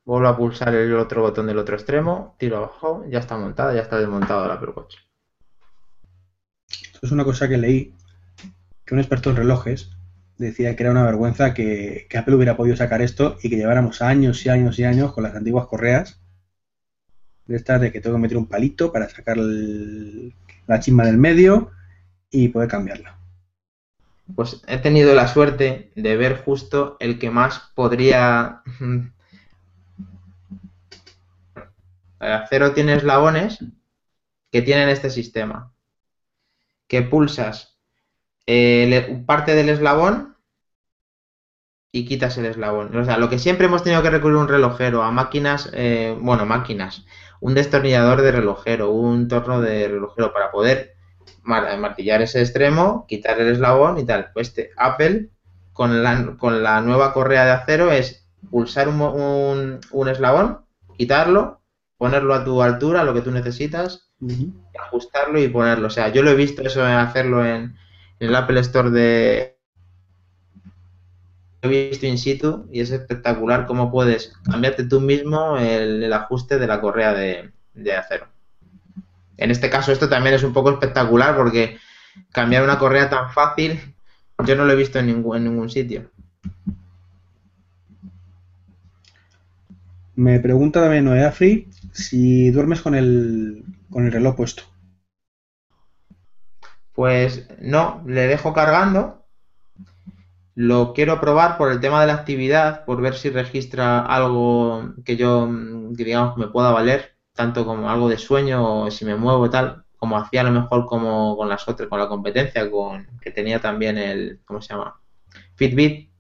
Vuelvo a pulsar el otro botón del otro extremo, tiro abajo, ya está montada, ya está desmontado la Watch. Esto es una cosa que leí, que un experto en relojes decía que era una vergüenza que, Apple hubiera podido sacar esto y que lleváramos años y años y años con las antiguas correas de estas de que tengo que meter un palito para sacar la chisma del medio y poder cambiarla. Pues he tenido la suerte de ver justo el que más podría el acero tiene eslabones que tienen este sistema. Que pulsas eh, parte del eslabón y quitas el eslabón. O sea, lo que siempre hemos tenido que recurrir a un relojero, a máquinas, eh, bueno, máquinas, un destornillador de relojero, un torno de relojero para poder martillar ese extremo, quitar el eslabón y tal. Pues este Apple con la, con la nueva correa de acero es pulsar un, un, eslabón, quitarlo, ponerlo a tu altura, lo que tú necesitas, ajustarlo y ponerlo. O sea, yo lo he visto eso hacerlo en el Apple Store de he visto in situ y es espectacular cómo puedes cambiarte tú mismo el, ajuste de la correa de, acero. En este caso esto también es un poco espectacular porque cambiar una correa tan fácil yo no lo he visto en ningún, en ningún sitio. Me pregunta también Noeafri si duermes con el, con el reloj puesto. Pues no, le dejo cargando lo quiero probar por el tema de la actividad, por ver si registra algo que yo, mm, digamos, me pueda valer, tanto como algo de sueño o si me muevo y tal, como hacía a lo mejor como con las otras, con la competencia, con que tenía también el, ¿cómo se llama? Fitbit,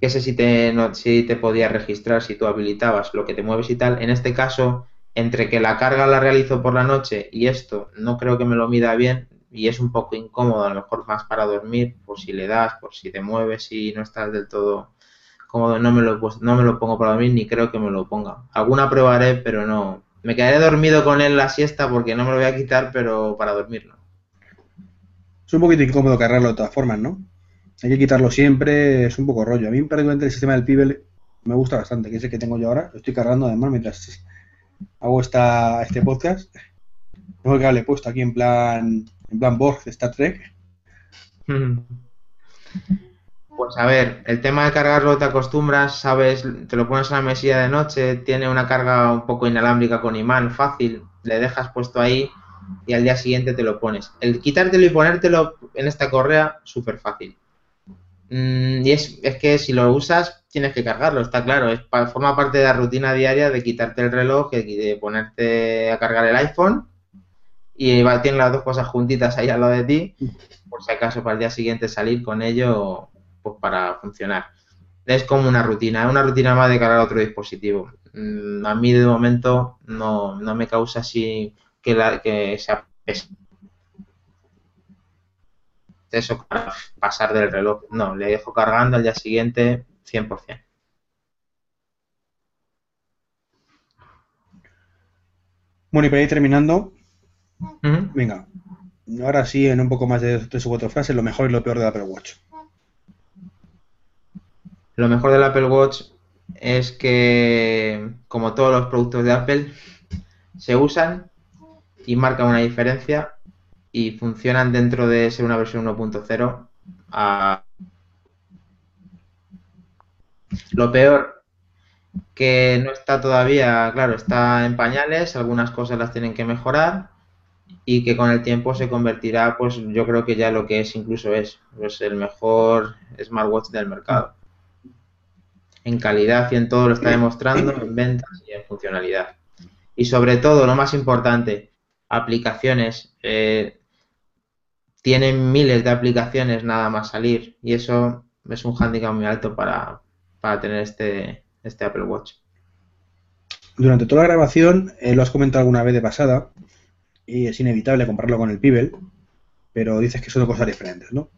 que sé si te, no, si te podía registrar, si tú habilitabas lo que te mueves y tal. En este caso, entre que la carga la realizo por la noche y esto no creo que me lo mida bien, y es un poco incómodo, a lo mejor más para dormir, por si le das, por si te mueves y no estás del todo cómodo, no me lo, no me lo pongo para dormir ni creo que me lo ponga. Alguna probaré, pero no. Me quedaré dormido con él la siesta porque no me lo voy a quitar, pero para dormirlo. Es un poquito incómodo cargarlo de todas formas, ¿no? Hay que quitarlo siempre, es un poco rollo. A mí particularmente el sistema del Pibel me gusta bastante, que es el que tengo yo ahora. Lo estoy cargando además mientras hago esta, este podcast. Tengo el cable puesto aquí en plan en Borg Star Trek. Pues a ver, el tema de cargarlo te acostumbras, sabes, te lo pones en la mesilla de noche, tiene una carga un poco inalámbrica con imán, fácil, le dejas puesto ahí y al día siguiente te lo pones. El quitártelo y ponértelo en esta correa, súper fácil. Mm, y es, es, que si lo usas, tienes que cargarlo, está claro. Es, forma parte de la rutina diaria de quitarte el reloj, de ponerte a cargar el iPhone y va, tiene las dos cosas juntitas ahí al lado de ti, por si acaso para el día siguiente salir con ello, pues para funcionar. Es como una rutina, es una rutina más de cargar otro dispositivo. Mm, a mí de momento no, me causa así que, la, que sea eso para pasar del reloj. No, le dejo cargando al día siguiente 100%. Bueno, y para ir terminando, Venga, ahora sí, en un poco más de tres o cuatro frases, lo mejor y lo peor del Apple Watch. Lo mejor del Apple Watch es que, como todos los productos de Apple, se usan y marcan una diferencia y funcionan dentro de ser una versión 1.0 Lo peor que no está todavía, claro, está en pañales, algunas cosas las tienen que mejorar y que con el tiempo se convertirá, pues yo creo que ya lo que es incluso es pues, el mejor smartwatch del mercado. En calidad y en todo lo está demostrando, en ventas y en funcionalidad. Y sobre todo, lo más importante, aplicaciones. Eh, tienen miles de aplicaciones nada más salir y eso es un hándicap muy alto para, para tener este, este Apple Watch. Durante toda la grabación, eh, lo has comentado alguna vez de pasada, y es inevitable compararlo con el Pibel, pero dices que son cosas diferentes, ¿no?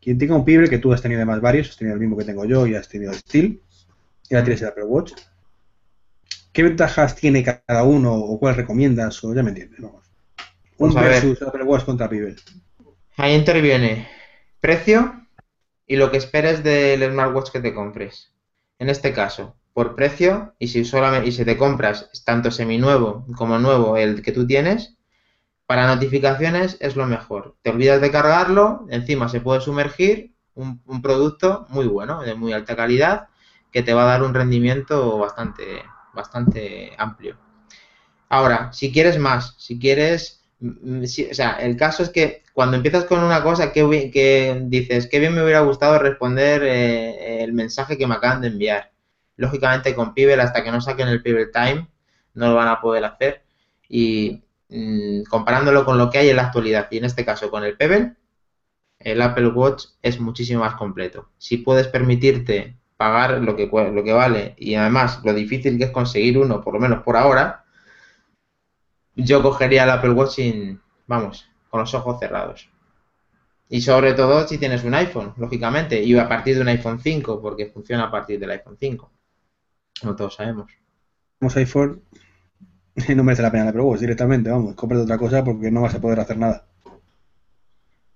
Quien tenga un Pibel, que tú has tenido además varios, has tenido el mismo que tengo yo y has tenido el Steel, y ahora tienes el Apple Watch, ¿qué ventajas tiene cada uno o cuál recomiendas? O ya me entiendes, vamos. Un versus Apple Watch contra Pibel. Ahí interviene precio y lo que esperes del smartwatch que te compres. En este caso, por precio, y si solamente y si te compras tanto seminuevo como nuevo el que tú tienes, para notificaciones es lo mejor. Te olvidas de cargarlo, encima se puede sumergir un, producto muy bueno, de muy alta calidad, que te va a dar un rendimiento bastante, bastante amplio. Ahora, si quieres más, si quieres, mm, o sea, el caso es que cuando empiezas con una cosa que, que dices, qué bien me hubiera gustado responder eh, el mensaje que me acaban de enviar. Lógicamente con Pibel, hasta que no saquen el Pibel Time, no lo van a poder hacer. Y mm, comparándolo con lo que hay en la actualidad y en este caso con el Pebble, el Apple Watch es muchísimo más completo. Si puedes permitirte pagar lo que, vale y además lo difícil que es conseguir uno, por lo menos por ahora, yo cogería el Apple Watch sin, vamos, con los ojos cerrados. Y sobre todo si tienes un iPhone, lógicamente, y a partir de un iPhone 5, porque funciona a partir del iPhone 5. No todos sabemos. Como iPhone, no merece la pena Apple Watch directamente, vamos, cómprate otra cosa porque no vas a poder hacer nada.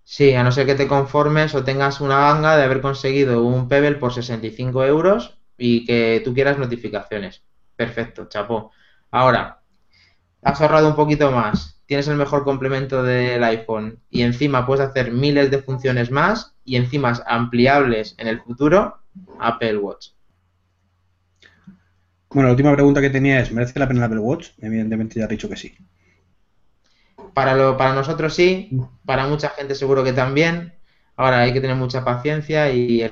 Sí, a no ser que te conformes o tengas una ganga de haber conseguido un Pebble por 65 euros y que tú quieras notificaciones. Perfecto, chapó. Ahora, has ahorrado un poquito más, tienes el mejor complemento del iPhone y encima puedes hacer miles de funciones más y encima ampliables en el futuro, Apple Watch. Bueno, la última pregunta que tenía es, ¿merece la pena el Apple Watch? Evidentemente ya he dicho que sí. Para, lo, para nosotros sí, para mucha gente seguro que también. Ahora hay que tener mucha paciencia y...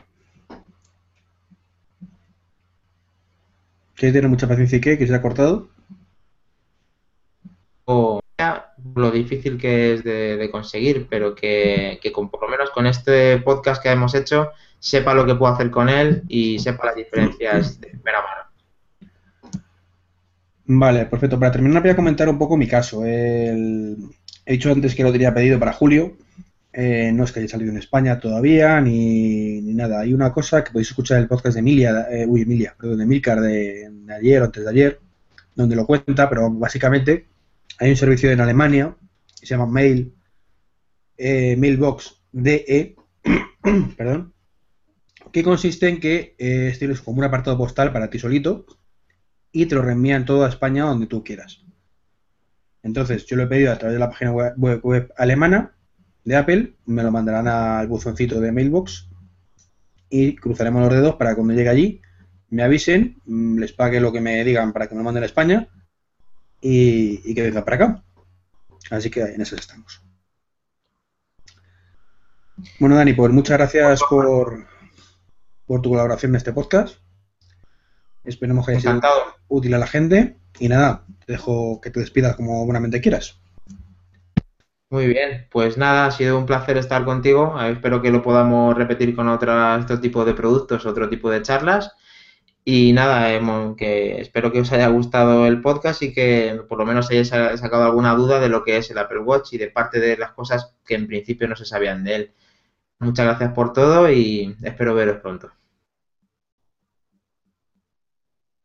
¿Qué tener mucha paciencia y qué? ¿Que se ha cortado? O lo difícil que es de, conseguir, pero que, con, por lo menos con este podcast que hemos hecho sepa lo que puedo hacer con él y sepa las diferencias de primera mano. Vale, perfecto. Para terminar voy a comentar un poco mi caso. He dicho antes que lo tenía pedido para julio. Eh, no es que haya salido en España todavía, ni, nada. Hay una cosa que podéis escuchar en el podcast de Emilia, eh, uy, Emilia, perdón, de Milcar de, ayer o antes de ayer, donde lo cuenta, pero básicamente hay un servicio en Alemania que se llama Mail, eh, Mailbox DE, perdón, que consiste en que eh, tienes como un apartado postal para ti solito, y te lo reenvían todo a España donde tú quieras. Entonces, yo lo he pedido a través de la página web, alemana de Apple, me lo mandarán al buzoncito de Mailbox y cruzaremos los dedos para que cuando llegue allí me avisen, mm, les pague lo que me digan para que me lo manden a España y, que venga para acá. Así que en eso estamos. Bueno, Dani, pues muchas gracias por, por tu colaboración en este podcast. Esperemos que haya sido útil a la gente. Y nada, te dejo que te despidas como buenamente quieras. Muy bien, pues nada, ha sido un placer estar contigo. Espero que lo podamos repetir con otro tipo de productos, otro tipo de charlas. Y nada, que espero que os haya gustado el podcast y que por lo menos hayáis sacado alguna duda de lo que es el Apple Watch y de parte de las cosas que en principio no se sabían de él. Muchas gracias por todo y espero veros pronto.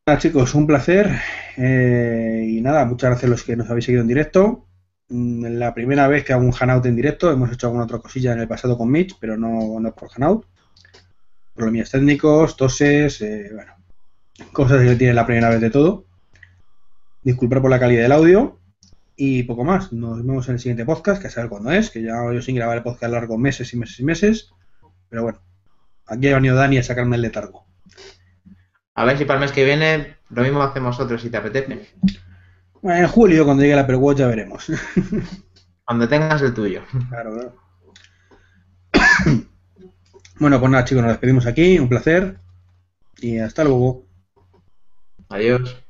Nada, chicos, un placer. Eh, y nada, muchas gracias a los que nos habéis seguido en directo. Mm, la primera vez que hago un Hanout en directo, hemos hecho alguna otra cosilla en el pasado con Mitch, pero no, no por Hanout. Problemas técnicos, toses, eh, bueno, cosas que tiene la primera vez de todo. Disculpar por la calidad del audio y poco más. Nos vemos en el siguiente podcast, que a saber cuándo es, que ya yo sin grabar el podcast largo meses y meses y meses. Pero bueno, aquí ha venido Dani a sacarme el letargo. A ver si para el mes que viene lo mismo hacemos otros si te apetece. en julio, cuando llegue la Apple Watch, ya veremos. Cuando tengas el tuyo. Claro, claro. Bueno, pues nada, chicos, nos despedimos aquí. Un placer. Y hasta luego. Adiós.